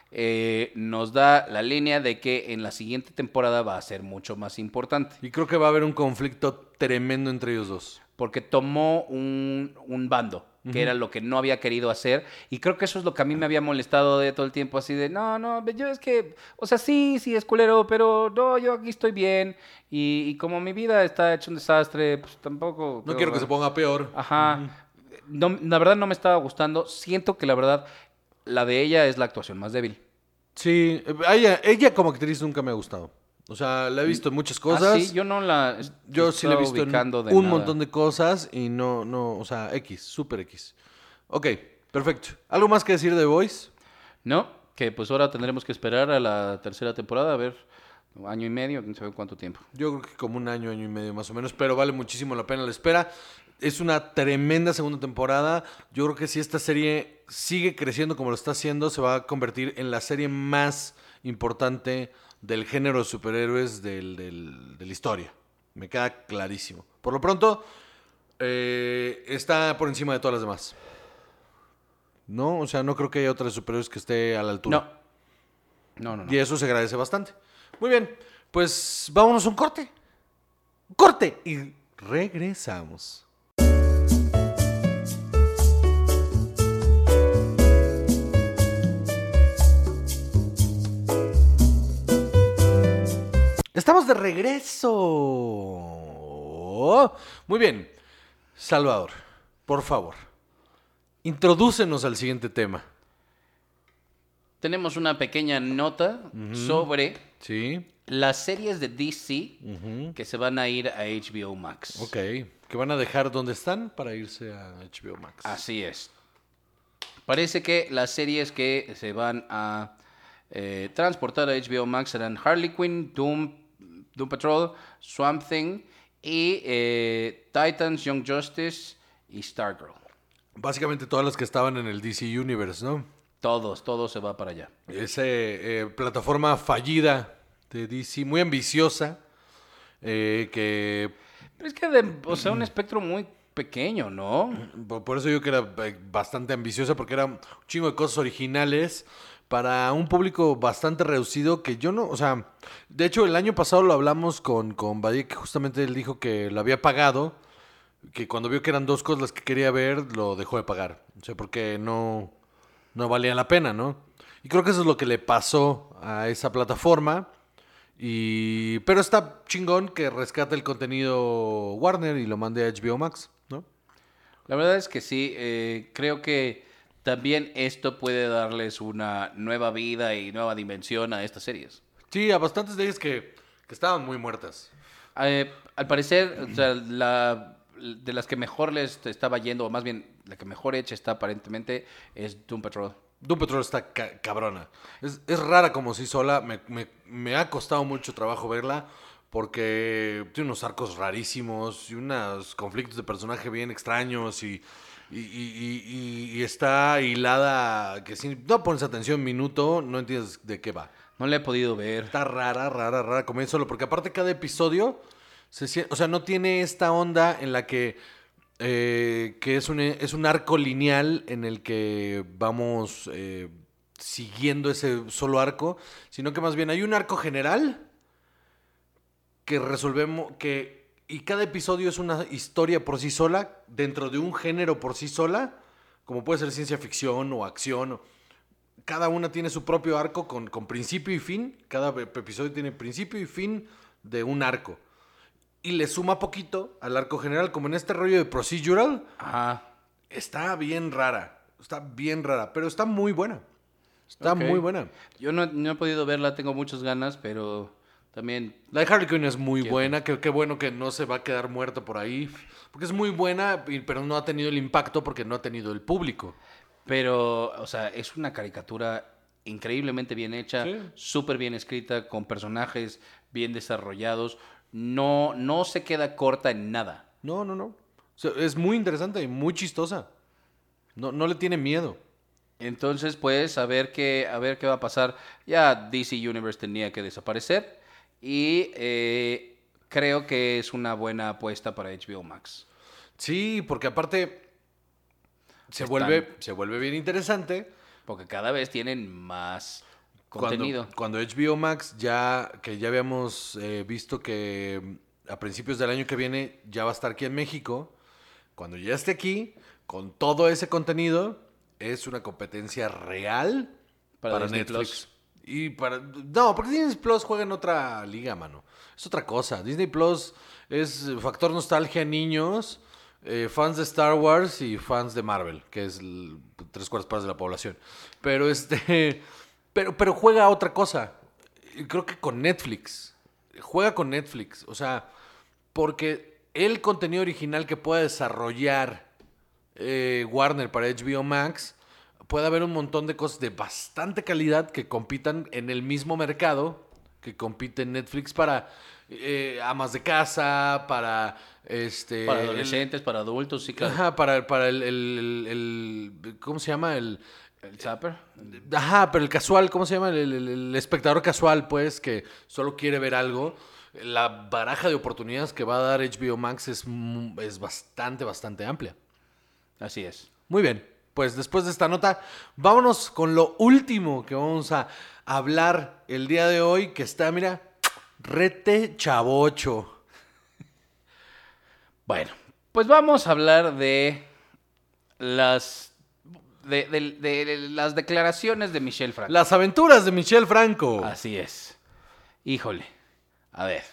eh, nos da la línea de que en la siguiente temporada va a ser mucho más importante. Y creo que va a haber un conflicto tremendo entre ellos dos. porque tomó un, un bando, que era lo que no había querido hacer. Y creo que eso es lo que a mí me había molestado de todo el tiempo, así de, no, no, yo es que, o sea, sí, sí, es culero, pero no, yo aquí estoy bien. Y, y como mi vida está hecho un desastre, pues tampoco... No quiero que se ponga peor. Ajá. No, la verdad no me estaba gustando. Siento que la verdad, la de ella es la actuación más débil. Sí, eh, ella, ella como actriz nunca me ha gustado. O sea, la he visto en muchas cosas. Ah, sí, yo no la... Yo sí la he visto en un nada. montón de cosas y no, no, o sea, X, super X. Ok, perfecto. ¿Algo más que decir de Voice? No, que pues ahora tendremos que esperar a la tercera temporada, a ver, año y medio, quién sabe cuánto tiempo. Yo creo que como un año, año y medio más o menos, pero vale muchísimo la pena la espera. Es una tremenda segunda temporada. Yo creo que si esta serie sigue creciendo como lo está haciendo, se va a convertir en la serie más importante del género de superhéroes del, del- de la historia. Me queda clarísimo. Por lo pronto, eh, está por encima de todas las demás. ¿No? O sea, no creo que haya otra de superhéroes que esté a la altura. No. No, no, no. Y eso se agradece bastante. Muy bien, pues vámonos a un corte. Corte y regresamos. Estamos de regreso. Muy bien. Salvador, por favor, introdúcenos al siguiente tema. Tenemos una pequeña nota sobre Sí. las series de DC que se van a ir a HBO Max. Ok. Que van a dejar donde están para irse a HBO Max. Así es. Parece que las series que se van a eh, transportar a HBO Max serán Harley Quinn, Doom, Doom Patrol, Swamp Thing y eh, Titans, Young Justice y Stargirl. Básicamente todas las que estaban en el DC Universe, ¿no? Todos, todo se va para allá. Esa eh, plataforma fallida de DC, muy ambiciosa, eh, que Pero es que, de- o sea, un espectro muy pequeño, ¿no? por eso yo que era eh, bastante ambiciosa, porque era un chingo de cosas originales para un público bastante reducido que yo no, o sea, de hecho el año pasado lo hablamos con, con que justamente él dijo que lo había pagado, que cuando vio que eran dos cosas las que quería ver, lo dejó de pagar. O sea, porque no, no valía la pena, ¿no? Y creo que eso es lo que le pasó a esa plataforma. Y, pero está chingón que rescate el contenido Warner y lo mande a HBO Max, ¿no? La verdad es que sí, eh, creo que también esto puede darles una nueva vida y nueva dimensión a estas series. Sí, a bastantes de ellas que, que estaban muy muertas. Eh, al parecer, o sea, la, de las que mejor les estaba yendo, o más bien la que mejor hecha está aparentemente, es Doom Patrol. Doom Patrol está ca- cabrona. Es, es rara como si sola. Me, me- me ha costado mucho trabajo verla porque tiene unos arcos rarísimos y unos conflictos de personaje bien extraños y, y, y- y- está hilada que si no pones atención minuto no entiendes de qué va. No la he podido ver. Está rara, rara, rara, como solo, porque aparte cada episodio, se, o sea, no tiene esta onda en la que, eh, que es, un, es un arco lineal en el que vamos eh, siguiendo ese solo arco, sino que más bien hay un arco general que resolvemos, que, y cada episodio es una historia por sí sola, dentro de un género por sí sola, como puede ser ciencia ficción o acción, cada una tiene su propio arco con, con principio y fin. Cada ep- episodio tiene principio y fin de un arco. Y le suma poquito al arco general, como en este rollo de procedural. Ajá. Está bien rara. Está bien rara, pero está muy buena. Está muy buena. Yo no, no he podido verla, tengo muchas ganas, pero también La de Harley Quinn es muy buena. Qué, qué bueno que no se va a quedar muerta por ahí. Porque es muy buena, pero no ha tenido el impacto porque no ha tenido el público. Pero, o sea, es una caricatura increíblemente bien hecha, Sí. súper bien escrita, con personajes bien desarrollados. No, no se queda corta en nada. No, no, no. O sea, es muy interesante y muy chistosa. No, no le tiene miedo. Entonces, pues, a ver qué, a ver qué va a pasar. Ya DC Universe tenía que desaparecer. Y eh, creo que es una buena apuesta para HBO Max. Sí, porque aparte se Están- vuelve, se vuelve bien interesante. Porque cada vez tienen más contenido. cuando HBO Max ya, que ya habíamos eh, visto que a principios del año que viene ya va a estar aquí en México, cuando ya esté aquí, con todo ese contenido, es una competencia real Para Netflix. Plus. Y para. No, porque Disney Plus juega en otra liga, mano. Es otra cosa. Disney Plus es factor nostalgia niños, eh, fans de Star Wars y fans de Marvel, que es el- tres cuartas partes de la población. Pero este. Pero, pero juega otra cosa. Creo que con Netflix. Juega con Netflix. O sea, porque el contenido original que pueda desarrollar eh, Warner para HBO Max, puede haber un montón de cosas de bastante calidad que compitan en el mismo mercado que compite en Netflix para eh, amas de casa, para este Para el- adolescentes, para adultos, sí, claro. Ajá, para, para el, el- el- ¿cómo se llama? El El Zapper. Ajá, pero el casual, ¿cómo se llama? El, espectador casual, pues, que solo quiere ver algo. La baraja de oportunidades que va a dar HBO Max es, es bastante, bastante amplia. Así es. Muy bien, pues después de esta nota, vámonos con lo último que vamos a hablar el día de hoy, que está, mira, rete chavocho. Bueno, pues vamos a hablar de las de, de- de las declaraciones de Michelle Franco. Las aventuras de Michelle Franco. Así es. Híjole. A ver.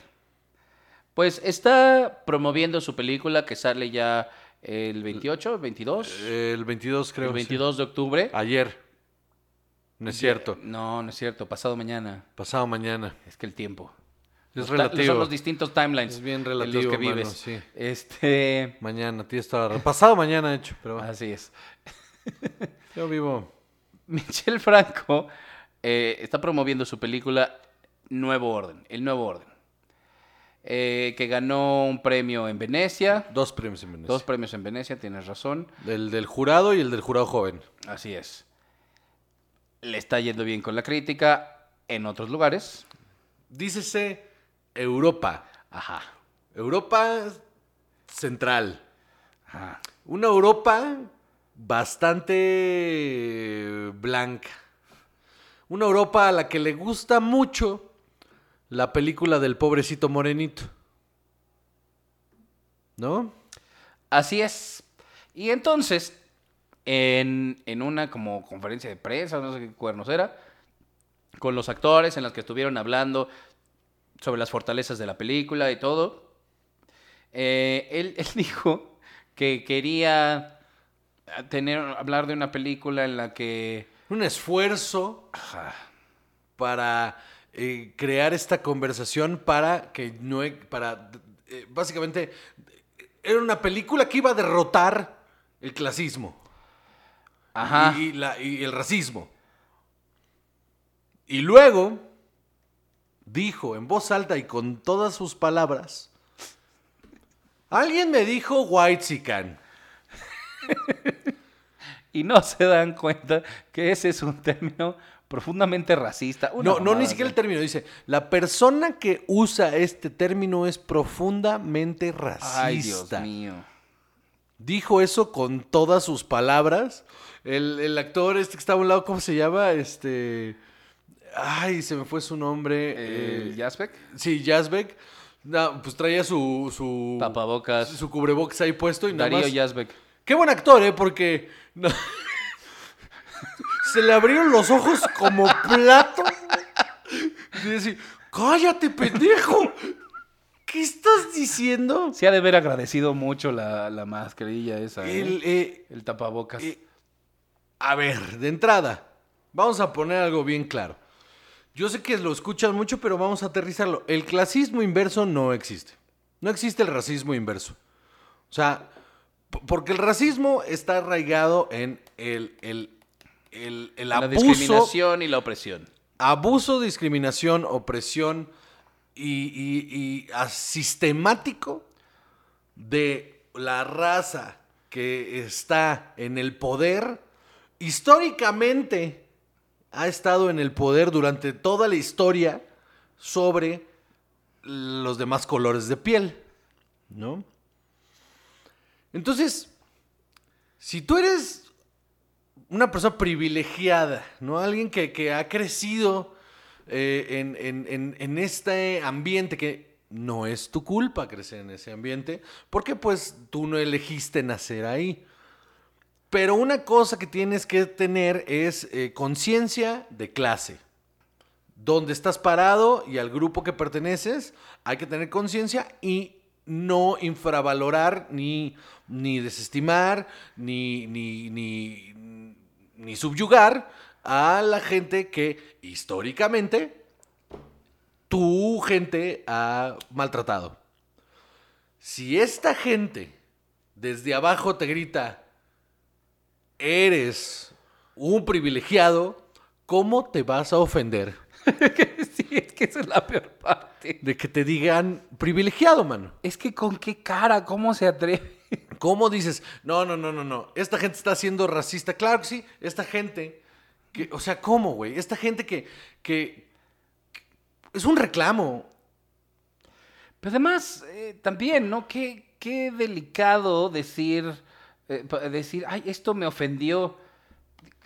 Pues está promoviendo su película que sale ya el 28, 22, El 22, creo. el sí. 22 de octubre. Ayer. No es cierto. No, no es cierto, pasado mañana. Pasado mañana. Es que el tiempo. Es Los relativo. Son los distintos timelines Es bien en relativo, los que mano, vives. sí. Este, Mañana, la razón. Pasado mañana, de hecho, pero así es. yo vivo. Michelle Franco eh, está promoviendo su película Nuevo Orden, El Nuevo Orden, eh, que ganó un premio en Venecia, Dos premios en Venecia. dos premios en Venecia, tienes razón, El del jurado y el del jurado joven. así es. Le está yendo bien con la crítica en otros lugares. Dícese Europa. Ajá. Europa central. ajá. Una Europa bastante blanca. Una Europa a la que le gusta mucho la película del pobrecito morenito. ¿No? Así es. Y entonces, en, en una como conferencia de prensa, no sé qué cuernos era, con los actores en las que estuvieron hablando sobre las fortalezas de la película y todo, eh, él, él dijo que quería tener, hablar de una película en la que... Un esfuerzo para eh, crear esta conversación para que no para eh, básicamente era una película que iba a derrotar el clasismo. Ajá. y, la- y el racismo. Y luego dijo en voz alta y con todas sus palabras alguien me dijo white Y no se dan cuenta que ese es un término profundamente racista. Una No, no, ni siquiera el ¿no? término. Dice, la persona que usa este término es profundamente racista. Ay, Dios mío. Dijo eso con todas sus palabras. El, el actor este que estaba a un lado, ¿cómo se llama? Este... Ay, se me fue su nombre. Eh, eh, ¿Yazbek? Sí, Yazbek. No, pues traía su... su Tapabocas. Su cubrebocas ahí puesto y nada Darío más... Yazbek. Qué buen actor, ¿eh? Porque... no- se le abrieron los ojos como plato. Y decir, cállate, pendejo. ¿Qué estás diciendo? Se ha de haber agradecido mucho la, la mascarilla esa, ¿eh? El, eh, El tapabocas. eh, a ver, de entrada, vamos a poner algo bien claro. Yo sé que lo escuchan mucho, pero vamos a aterrizarlo. El clasismo inverso no existe. No existe el racismo inverso. O sea, porque el racismo está arraigado en el, el, el, el la abuso, discriminación y la opresión. abuso, discriminación, opresión y, y- y a- sistemático de la raza que está en el poder, históricamente ha estado en el poder durante toda la historia sobre los demás colores de piel, ¿no? Entonces, si tú eres una persona privilegiada, ¿no? Alguien que, que ha crecido eh, en, en- en- en este ambiente que no es tu culpa crecer en ese ambiente, porque pues tú no elegiste nacer ahí. Pero una cosa que tienes que tener es eh, conciencia de clase. Donde estás parado y al grupo que perteneces, hay que tener conciencia y no infravalorar, ni, ni desestimar, ni, ni, ni, ni subyugar a la gente que históricamente tu gente ha maltratado. Si esta gente desde abajo te grita, eres un privilegiado, ¿cómo te vas a ofender sí, es que esa es la peor parte. de que te digan privilegiado, mano? Es que con qué cara, cómo se atreve. ¿Cómo dices? No, no, no, no, no. Esta gente está siendo racista. Claro que sí. Esta gente. Que, o sea, ¿cómo, güey? Esta gente que, que, Es un reclamo. Pero además, eh, también, ¿no? Qué, qué delicado decir, eh, decir, ay, esto me ofendió.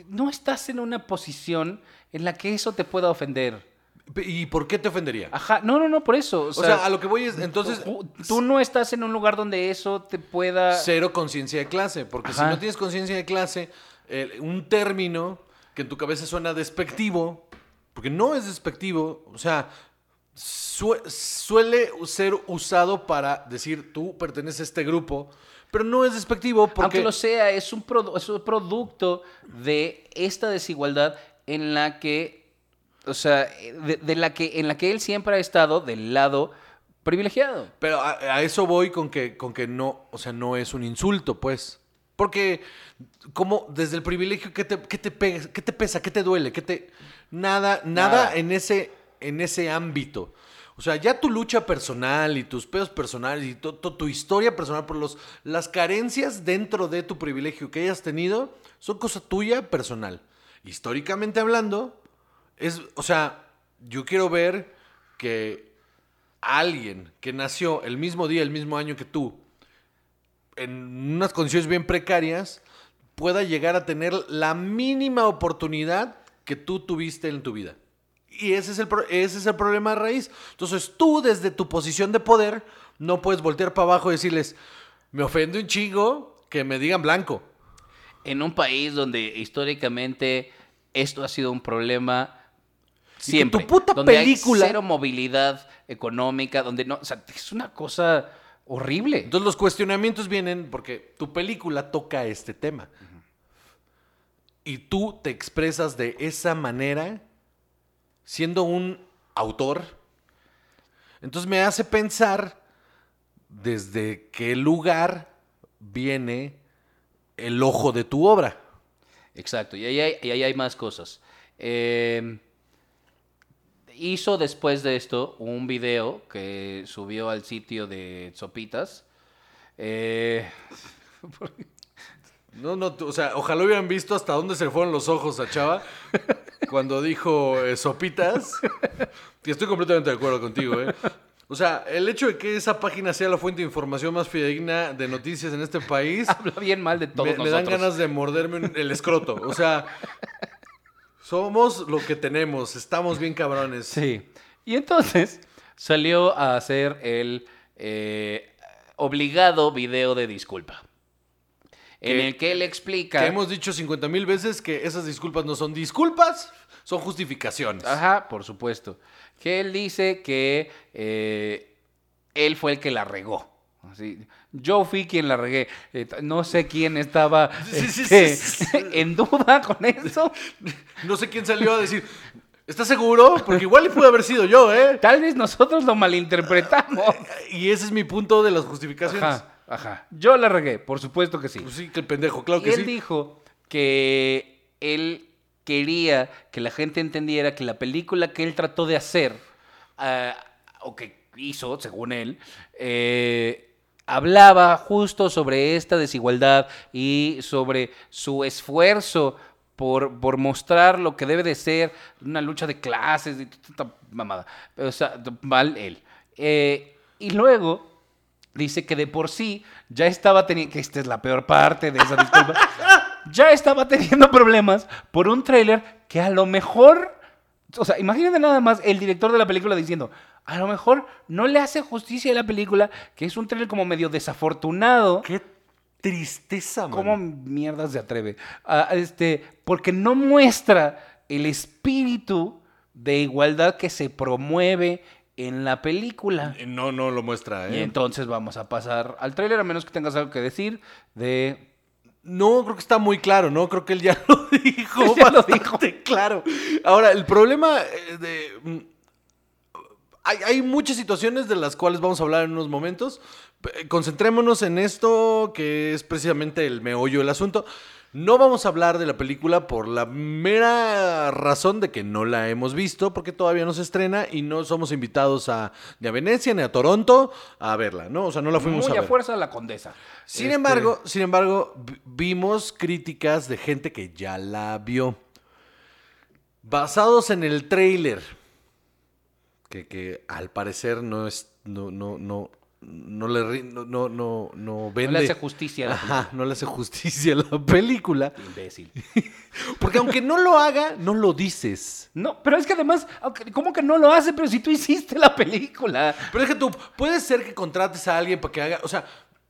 No estás en una posición en la que eso te pueda ofender. ¿Y por qué te ofendería? Ajá, no, no, no, por eso. O o sea, sea, a lo que voy es. Entonces. tú, tú no estás en un lugar donde eso te pueda... Cero conciencia de clase. Porque si no tienes conciencia de clase, eh, un término que en tu cabeza suena despectivo. Porque no es despectivo. O sea. sue- suele ser usado para decir tú perteneces a este grupo. Pero no es despectivo porque. Aunque lo sea, es un, produ- es un producto de esta desigualdad en la que, o sea, de, de la que, en la que él siempre ha estado del lado privilegiado. Pero a, a eso voy con que, con que no, o sea, no es un insulto, pues. Porque, como desde el privilegio, ¿qué te, qué te, pega- qué te pesa? ¿Qué te duele? ¿Qué te... Nada, nada, Nada. En, ese, en ese ámbito. O sea, ya tu lucha personal y tus pedos personales y to- to- tu historia personal por los, las carencias dentro de tu privilegio que hayas tenido son cosa tuya personal. Históricamente hablando, es, o sea, yo quiero ver que alguien que nació el mismo día, el mismo año que tú, en unas condiciones bien precarias, pueda llegar a tener la mínima oportunidad que tú tuviste en tu vida. Y ese es el, ese es el problema de raíz. Entonces tú desde tu posición de poder no puedes voltear para abajo y decirles, me ofende un chingo que me digan blanco. En un país donde históricamente esto ha sido un problema que siempre. tu puta donde película- Hay cero movilidad económica, donde no, o sea, es una cosa horrible. Entonces los cuestionamientos vienen porque tu película toca este tema. Y tú te expresas de esa manera siendo un autor. Entonces me hace pensar desde qué lugar viene el ojo de tu obra. Exacto, y ahí hay, y ahí hay más cosas. Eh, hizo después de esto un video que subió al sitio de Sopitas. Eh, No, no, o sea, ojalá hubieran visto hasta dónde se le fueron los ojos a Chava cuando dijo eh, sopitas. Y estoy completamente de acuerdo contigo, ¿eh? O sea, el hecho de que esa página sea la fuente de información más fidedigna de noticias en este país habla bien mal de todos me, me nosotros. dan ganas de morderme el escroto. O sea, somos lo que tenemos, estamos bien cabrones. Sí. Y entonces salió a hacer el eh, obligado video de disculpa. en el que él explica... Que hemos dicho 50 mil veces que esas disculpas no son disculpas, son justificaciones. Ajá, por supuesto. Que él dice que eh, él fue el que la regó. Así, yo fui quien la regué. Eh, no sé quién estaba Sí, sí, este, sí, en duda con eso. No sé quién salió a decir, ¿estás seguro? Porque igual pudo haber sido yo, ¿eh? Tal vez nosotros lo malinterpretamos. Y ese es mi punto de las justificaciones. Ajá, ajá. Yo la regué, por supuesto que sí. Pues sí, que el pendejo, claro y que él sí. dijo que él quería que la gente entendiera que la película que él trató de hacer, ah, o que hizo, según él, eh, hablaba justo sobre esta desigualdad y sobre su esfuerzo por, por mostrar lo que debe de ser una lucha de clases y tanta mamada. O sea, mal él. Eh, y luego dice que de por sí ya estaba teniendo, que esta es la peor parte de esa disculpa, ya estaba teniendo problemas por un tráiler que a lo mejor, o sea, imagínate nada más el director de la película diciendo, a lo mejor no le hace justicia a la película, que es un tráiler como medio desafortunado. Qué tristeza, man. ¿Cómo mierda se atreve? Ah, este, porque no muestra el espíritu de igualdad que se promueve en la película. Eh, No, no lo muestra, Y ¿eh? entonces vamos a pasar al tráiler, a menos que tengas algo que decir de... No, creo que está muy claro, ¿no? Creo que él ya lo dijo. Ya lo bastante claro. Ahora, el problema eh, de... Hay, hay muchas situaciones de las cuales vamos a hablar en unos momentos. P- Concentrémonos en esto, que es precisamente el meollo del asunto. No vamos a hablar de la película por la mera razón de que no la hemos visto, porque todavía no se estrena y no somos invitados a, ni a Venecia ni a Toronto a verla, ¿no? O sea, no la fuimos Muy a a ver. fuerza la condesa. Sin Este, embargo, sin embargo, vi- vimos críticas de gente que ya la vio. Basados en el tráiler. Que, que al parecer no es. No, no, no. No le no, no, no, no vende. No le hace justicia a la Ajá, no le hace justicia a la película. Imbécil. Porque aunque no lo haga, no lo dices. No, pero es que además, ¿cómo que no lo hace? Pero si tú hiciste la película. Pero es que tú, puede ser que contrates a alguien para que haga. O sea,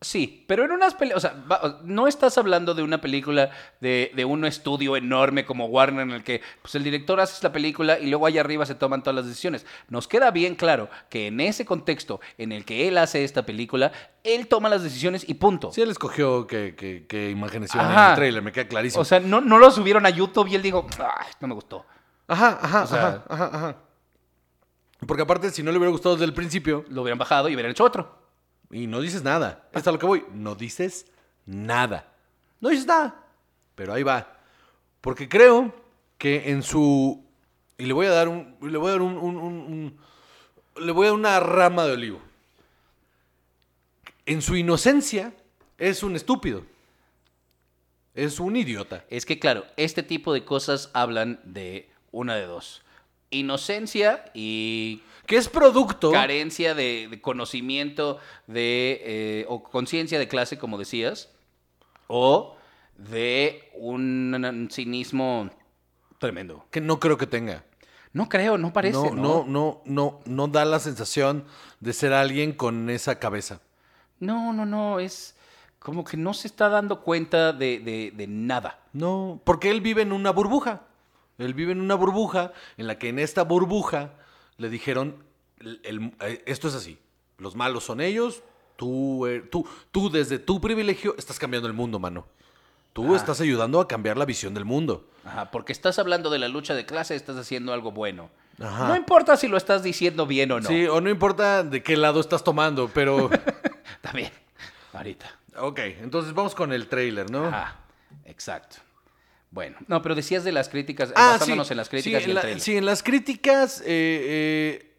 Sí, pero en unas películas, o sea, va- no estás hablando de una película de, de un estudio enorme como Warner en el que pues, el director hace la película y luego allá arriba se toman todas las decisiones. Nos queda bien claro que en ese contexto en el que él hace esta película, él toma las decisiones y punto. si él escogió qué, qué- qué imágenes iban en el tráiler, me queda clarísimo. O sea, no, no lo subieron a YouTube y él dijo, "Ay, no me gustó. Ajá, ajá, O sea- ajá, ajá, ajá. Porque aparte, si no le hubiera gustado desde el principio, Lo hubieran bajado y hubieran hecho otro. Y no dices nada, es a lo que voy, no dices nada. No dices nada, pero ahí va. Porque creo que en su... Y le voy a dar un... Le voy a dar un- le voy a dar una rama de olivo. En su inocencia, es un estúpido. Es un idiota. Es que, claro, este tipo de cosas hablan de una de dos. Inocencia y Que es producto... carencia de, de conocimiento de eh, o conciencia de clase, como decías, o de un, un cinismo tremendo. Que no creo que tenga. No creo, no parece. no, No, no, no, no, no da la sensación de ser alguien con esa cabeza. no, no, no, es como que no se está dando cuenta de, de- de nada. No, porque él vive en una burbuja. Él vive en una burbuja en la que en esta burbuja le dijeron, el- el- eh, esto es así, los malos son ellos, tú, eh, tú, tú desde tu privilegio estás cambiando el mundo, mano. Tú estás ayudando a cambiar la visión del mundo. Ajá, porque estás hablando de la lucha de clase, estás haciendo algo bueno. Ajá. No importa si lo estás diciendo bien o no. Sí, o no importa de qué lado estás tomando, pero... También, ahorita. ok, entonces vamos con el trailer, ¿no? Ajá, exacto. Bueno, no, pero decías de las críticas, Ah, basándonos sí. en las críticas sí, y en el la- trailer. sí, en las críticas eh, eh,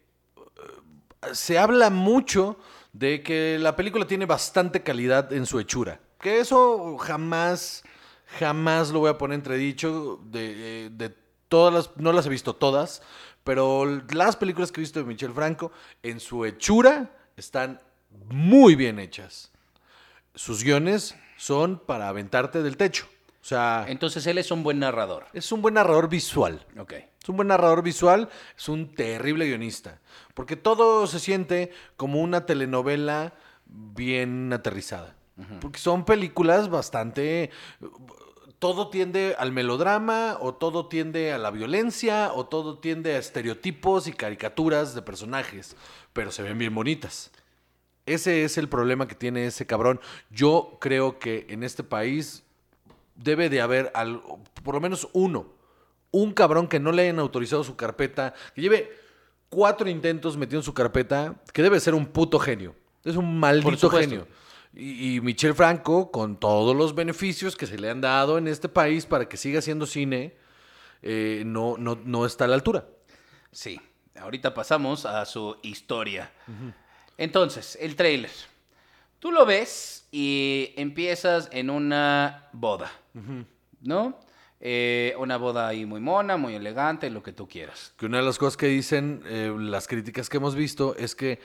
se habla mucho de que la película tiene bastante calidad en su hechura. Que eso jamás, jamás lo voy a poner entredicho. De, eh, de todas las, no las he visto todas, pero las películas que he visto de Michel Franco, en su hechura, están muy bien hechas. Sus guiones son para aventarte del techo. O sea, Entonces él es un buen narrador. es un buen narrador visual. Ok. Es un buen narrador visual, es un terrible guionista. Porque todo se siente como una telenovela bien aterrizada. Porque son películas bastante... Todo tiende al melodrama, o todo tiende a la violencia, o todo tiende a estereotipos y caricaturas de personajes, pero se ven bien bonitas. Ese es el problema que tiene ese cabrón. Yo creo que en este país debe de haber al- por lo menos uno, un cabrón que no le hayan autorizado su carpeta, que lleve cuatro intentos metido en su carpeta, que debe ser un puto genio. Es un maldito genio. Y, y Michel Franco, con todos los beneficios que se le han dado en este país para que siga haciendo cine, eh, no, no, no está a la altura. Sí, ahorita pasamos a su historia. Entonces, el trailer. Tú lo ves y empiezas en una boda, ¿no? Eh, una boda ahí muy mona, muy elegante, lo que tú quieras. Que una de las cosas que dicen eh, las críticas que hemos visto es que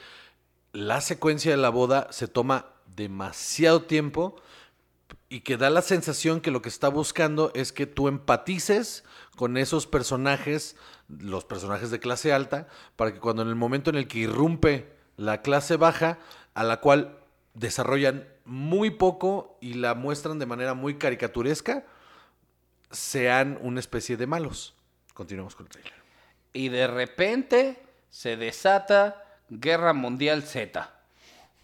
la secuencia de la boda se toma demasiado tiempo y que da la sensación que lo que está buscando es que tú empatices con esos personajes, los personajes de clase alta, para que cuando en el momento en el que irrumpe la clase baja, a la cual desarrollan muy poco y la muestran de manera muy caricaturesca, sean una especie de malos. Continuamos con el trailer. Y de repente se desata Guerra Mundial Z.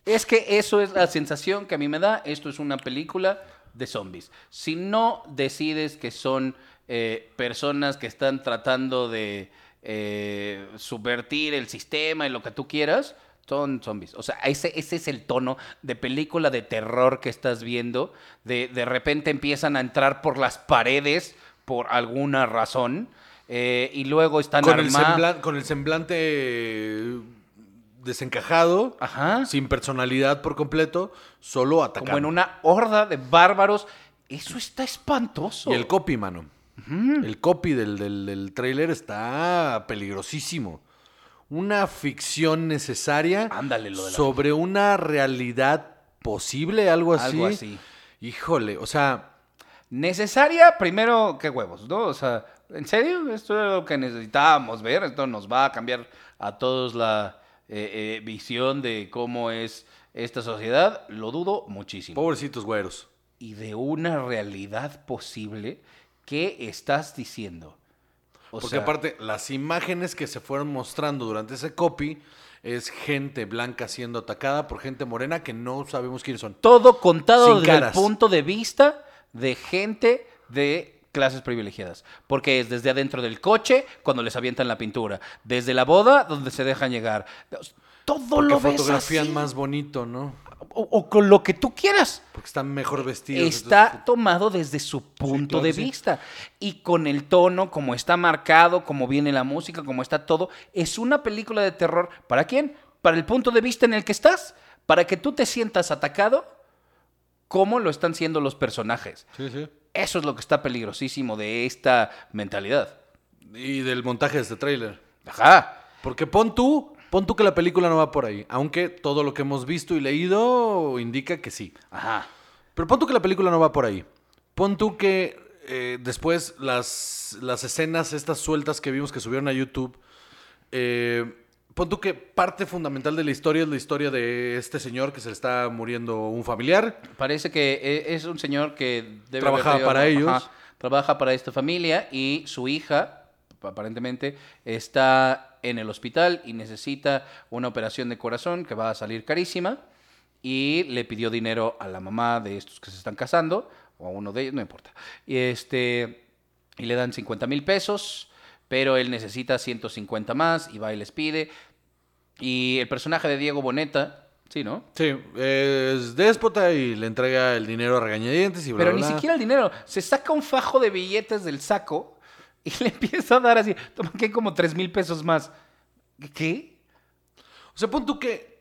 Es que eso es la sensación que a mí me da. Esto es una película de zombies. Si no decides que son eh, personas que están tratando de eh, subvertir el sistema y lo que tú quieras, son zombies. O sea, ese, ese es el tono de película de terror que estás viendo. De, de repente empiezan a entrar por las paredes por alguna razón. eh, y luego están con el, semblan- con el semblante desencajado, Ajá. sin personalidad por completo, solo atacando. como en una horda de bárbaros. Eso está espantoso. Y el copy, mano. El copy del, del, del tráiler está peligrosísimo. Una ficción necesaria Ándale, lo de la- sobre una realidad posible, algo así. Algo así. Híjole, o sea, Necesaria, primero, qué huevos, ¿no? O sea, ¿en serio? Esto es lo que necesitábamos ver. Esto nos va a cambiar a todos la eh, eh, visión de cómo es esta sociedad. Lo dudo muchísimo. pobrecitos güeros. Y de una realidad posible, ¿qué estás diciendo? O Porque sea, aparte, las imágenes que se fueron mostrando durante ese copy es gente blanca siendo atacada por gente morena que no sabemos quiénes son. todo contado Sin desde caras. el punto de vista de gente de clases privilegiadas. Porque es desde adentro del coche, cuando les avientan la pintura. Desde la boda, donde se dejan llegar. Todo Porque lo ves fotografían así. más bonito, ¿no? O, o con lo que tú quieras. Porque están mejor vestidos. Está entonces, tomado desde su punto claro de sí. vista. Y con el tono, como está marcado, como viene la música, como está todo. Es una película de terror. ¿Para quién? Para el punto de vista en el que estás. Para que tú te sientas atacado, como lo están siendo los personajes. Sí, sí. Eso es lo que está peligrosísimo de esta mentalidad. Y del montaje de este tráiler. Ajá. Porque pon tú, pon tú que la película no va por ahí. Aunque todo lo que hemos visto y leído indica que sí. Ajá. Pero pon tú que la película no va por ahí. Pon tú que eh, después las, las escenas estas sueltas que vimos que subieron a YouTube, eh, pon tú que parte fundamental de la historia es la historia de este señor que se le está muriendo un familiar. Parece que e- es un señor que debe tenido- para ellos. trabaja para esta familia y su hija, aparentemente, está en el hospital y necesita una operación de corazón que va a salir carísima. Y le pidió dinero a la mamá de estos que se están casando, o a uno de ellos, no importa. Y, este, y le dan 50 mil pesos, pero él necesita 150 más y va y les pide. Y el personaje de Diego Boneta, sí, ¿no? Sí, es déspota y le entrega el dinero a regañadientes y bla, Pero bla, ni bla. siquiera el dinero. Se saca un fajo de billetes del saco y le empieza a dar así. Toma que hay como 3 mil pesos más. ¿Qué? O sea, pon tú que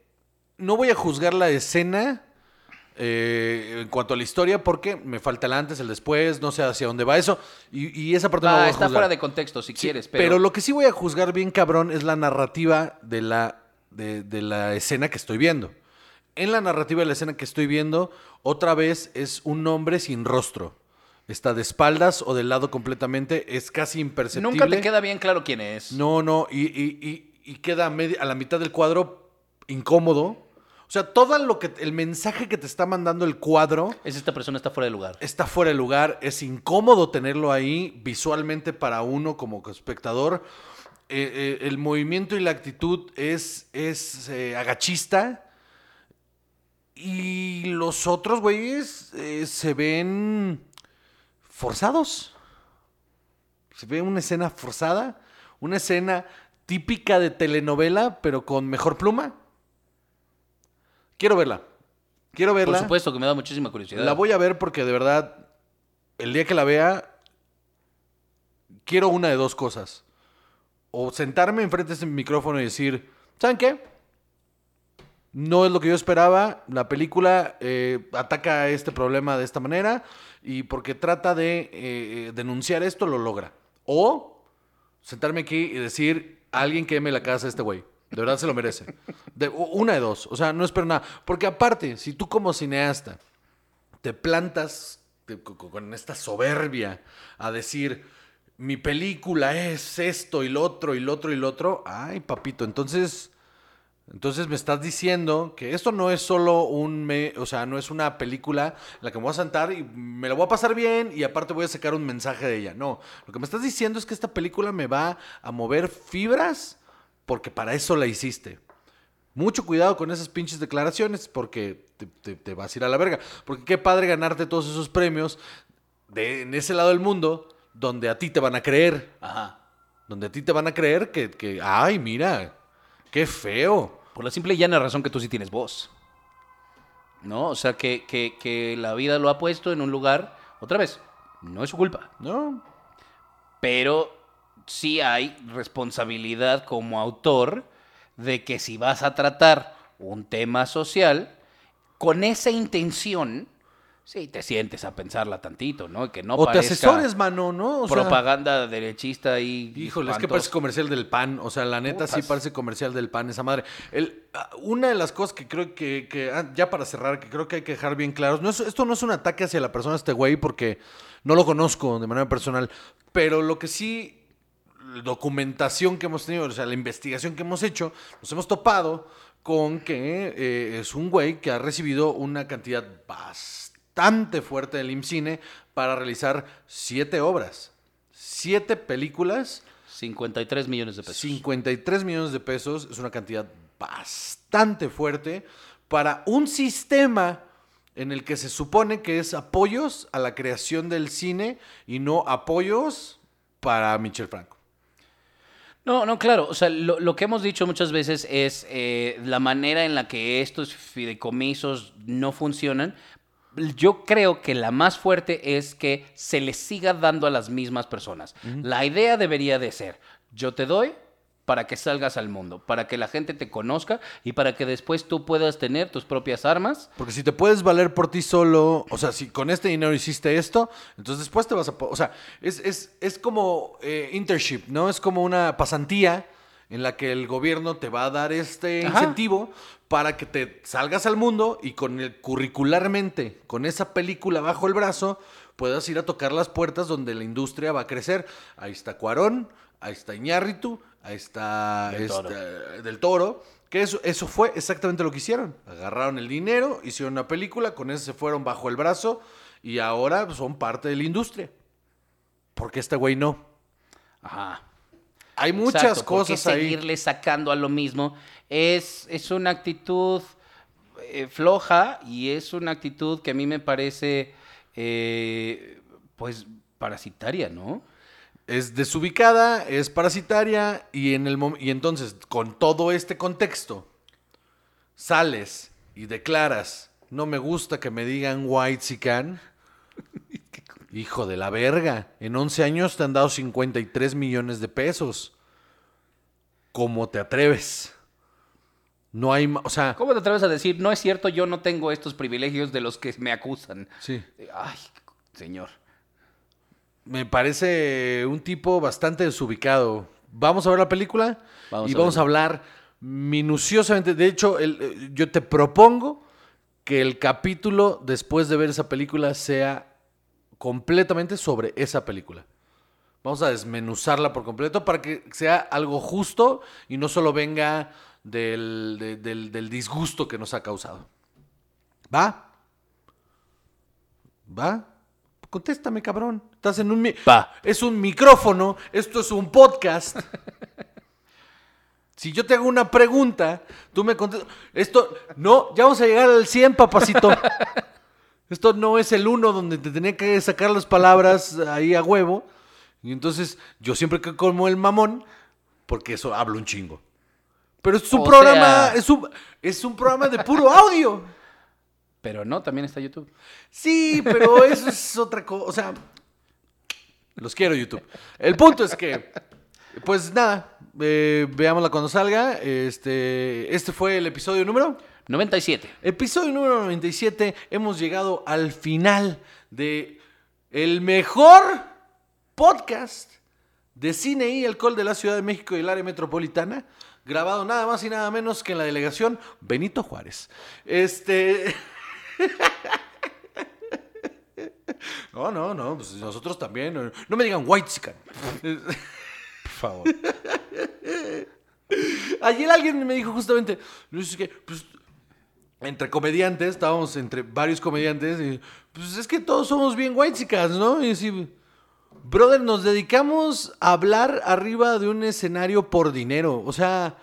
no voy a juzgar la escena eh, en cuanto a la historia porque me falta el antes, el después, no sé hacia dónde va eso. Y, y esa parte no la Ah, voy a está juzgar. fuera de contexto si Sí, quieres, pero... pero. lo que sí voy a juzgar bien cabrón es la narrativa de la, de, de la escena que estoy viendo. En la narrativa de la escena que estoy viendo, otra vez es un hombre sin rostro. Está de espaldas o del lado completamente, es casi imperceptible. Nunca te queda bien claro quién es. No, no, y, y- y- y queda a, media- a la mitad del cuadro incómodo. O sea, todo lo que el mensaje que te está mandando el cuadro Es esta persona está fuera de lugar. está fuera de lugar, es incómodo tenerlo ahí visualmente para uno como espectador. Eh, eh, el movimiento y la actitud es, es eh, agachista. Y los otros güeyes se ven forzados. Se ve una escena forzada, una escena típica de telenovela, pero con mejor pluma. Quiero verla. Quiero Por verla. supuesto que me da muchísima curiosidad. La voy a ver porque de verdad, el día que la vea, quiero una de dos cosas. O sentarme enfrente de ese micrófono y decir, ¿saben qué? No es lo que yo esperaba. La película eh, ataca este problema de esta manera y porque trata de eh, denunciar esto, lo logra. O sentarme aquí y decir, alguien queme la casa a este güey. De verdad se lo merece. De, una de dos. O sea, no espero nada. Porque aparte, si tú como cineasta te plantas con esta soberbia a decir, mi película es esto y lo otro y lo otro y lo otro, ay, papito, entonces, entonces me estás diciendo que esto no es solo un, me- o sea, no es una película en la que me voy a sentar y me la voy a pasar bien y aparte voy a sacar un mensaje de ella. No, lo que me estás diciendo es que esta película me va a mover fibras porque para eso la hiciste. Mucho cuidado con esas pinches declaraciones porque te, te- te vas a ir a la verga. Porque qué padre ganarte todos esos premios de, en ese lado del mundo donde a ti te van a creer. Ajá. Donde a ti te van a creer que, que ay, mira, qué feo. Por la simple y llana razón que tú sí tienes voz. ¿No? O sea, que, que- que la vida lo ha puesto en un lugar, otra vez, no es su culpa. ¿No? Pero sí hay responsabilidad como autor de que si vas a tratar un tema social, con esa intención, sí te sientes a pensarla tantito, ¿no? Que no o te asesores, mano, ¿no? O sea, propaganda derechista y Híjole, es que parece comercial del pan. O sea, la neta sí parece comercial del pan, esa madre. El, ah, una de las cosas que creo que, que- ah, ya para cerrar, que creo que hay que dejar bien claros, no es- esto no es un ataque hacia la persona, este güey, porque no lo conozco de manera personal, pero lo que sí, documentación que hemos tenido, o sea, la investigación que hemos hecho, nos hemos topado con que eh, es un güey que ha recibido una cantidad bastante fuerte del IMCINE para realizar siete obras, siete películas 53 millones de pesos. 53 millones de pesos es una cantidad bastante fuerte para un sistema en el que se supone que es apoyos a la creación del cine y no apoyos para Michel Franco. No, no, claro. O sea, lo, lo que hemos dicho muchas veces es eh, la manera en la que estos fideicomisos no funcionan. Yo creo que la más fuerte es que se les siga dando a las mismas personas. La idea debería de ser, yo te doy para que salgas al mundo, para que la gente te conozca y para que después tú puedas tener tus propias armas. Porque si te puedes valer por ti solo, o sea, si con este dinero hiciste esto, entonces después te vas a... O sea, es, es, es como eh, internship, ¿no? Es como una pasantía en la que el gobierno te va a dar este Ajá. incentivo para que te salgas al mundo y con el curricularmente, con esa película bajo el brazo, puedas ir a tocar las puertas donde la industria va a crecer. Ahí está Cuarón, ahí está Iñárritu, ahí está Del Toro. este, del Toro. Que eso, eso fue exactamente lo que hicieron. Agarraron el dinero, hicieron una película, con eso se fueron bajo el brazo y ahora son parte de la industria. Porque este güey no. Ajá. Hay muchas Exacto, ¿por qué cosas ahí. seguirle sacando a lo mismo. Es, es una actitud eh, floja y es una actitud que a mí me parece, eh, pues, parasitaria, ¿no? Es desubicada, es parasitaria y, en el y entonces con todo este contexto sales y declaras, no me gusta que me digan white sican. Hijo de la verga, en 11 años te han dado 53 millones de pesos. ¿Cómo te atreves? No hay, o sea, ¿Cómo te atreves a decir, no es cierto, yo no tengo estos privilegios de los que me acusan? sí. Ay, señor. Me parece un tipo bastante desubicado. Vamos a ver la película Vamos y a vamos a hablar minuciosamente. De hecho, el- eh, yo te propongo que el capítulo después de ver esa película sea completamente sobre esa película. Vamos a desmenuzarla por completo para que sea algo justo y no solo venga del, de- del- del disgusto que nos ha causado. ¿Va? ¿Va? Contéstame, cabrón. Estás en un... mi- Va. Es un micrófono, esto es un podcast. Si yo te hago una pregunta, tú me contestas. Esto, no, ya vamos a llegar al 100, papacito. Esto no es el 1 donde te tenía que sacar las palabras ahí a huevo. Y entonces yo siempre que como el mamón, porque eso hablo un chingo. Pero es un O programa, sea- es, un, es un programa de puro audio. Pero no, también está YouTube. Sí, pero eso es otra cosa. O sea, los quiero, YouTube. El punto es que, pues nada, eh, veámosla cuando salga. Este, este fue el episodio número. 97. Episodio número 97. Hemos llegado al final de el mejor podcast de cine y alcohol de la Ciudad de México y el área metropolitana. Grabado nada más y nada menos que en la delegación Benito Juárez. Este. No, no, no, pues nosotros también. No, me digan white Por favor. Ayer alguien me dijo justamente, no es que, pues, entre comediantes, estábamos entre varios comediantes, y pues es que todos somos bien whitesicans, ¿no? Y así, brother, nos dedicamos a hablar arriba de un escenario por dinero. O sea,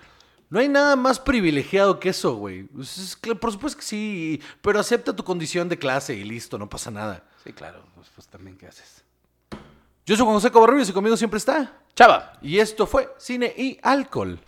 no hay nada más privilegiado que eso, güey. Pues es por supuesto que sí, pero acepta tu condición de clase y listo, no pasa nada. Sí, claro. Pues, pues también, ¿qué haces? Yo soy Juan José Covarrubias y conmigo siempre está. Chava. Y esto fue Cine y Alcohol.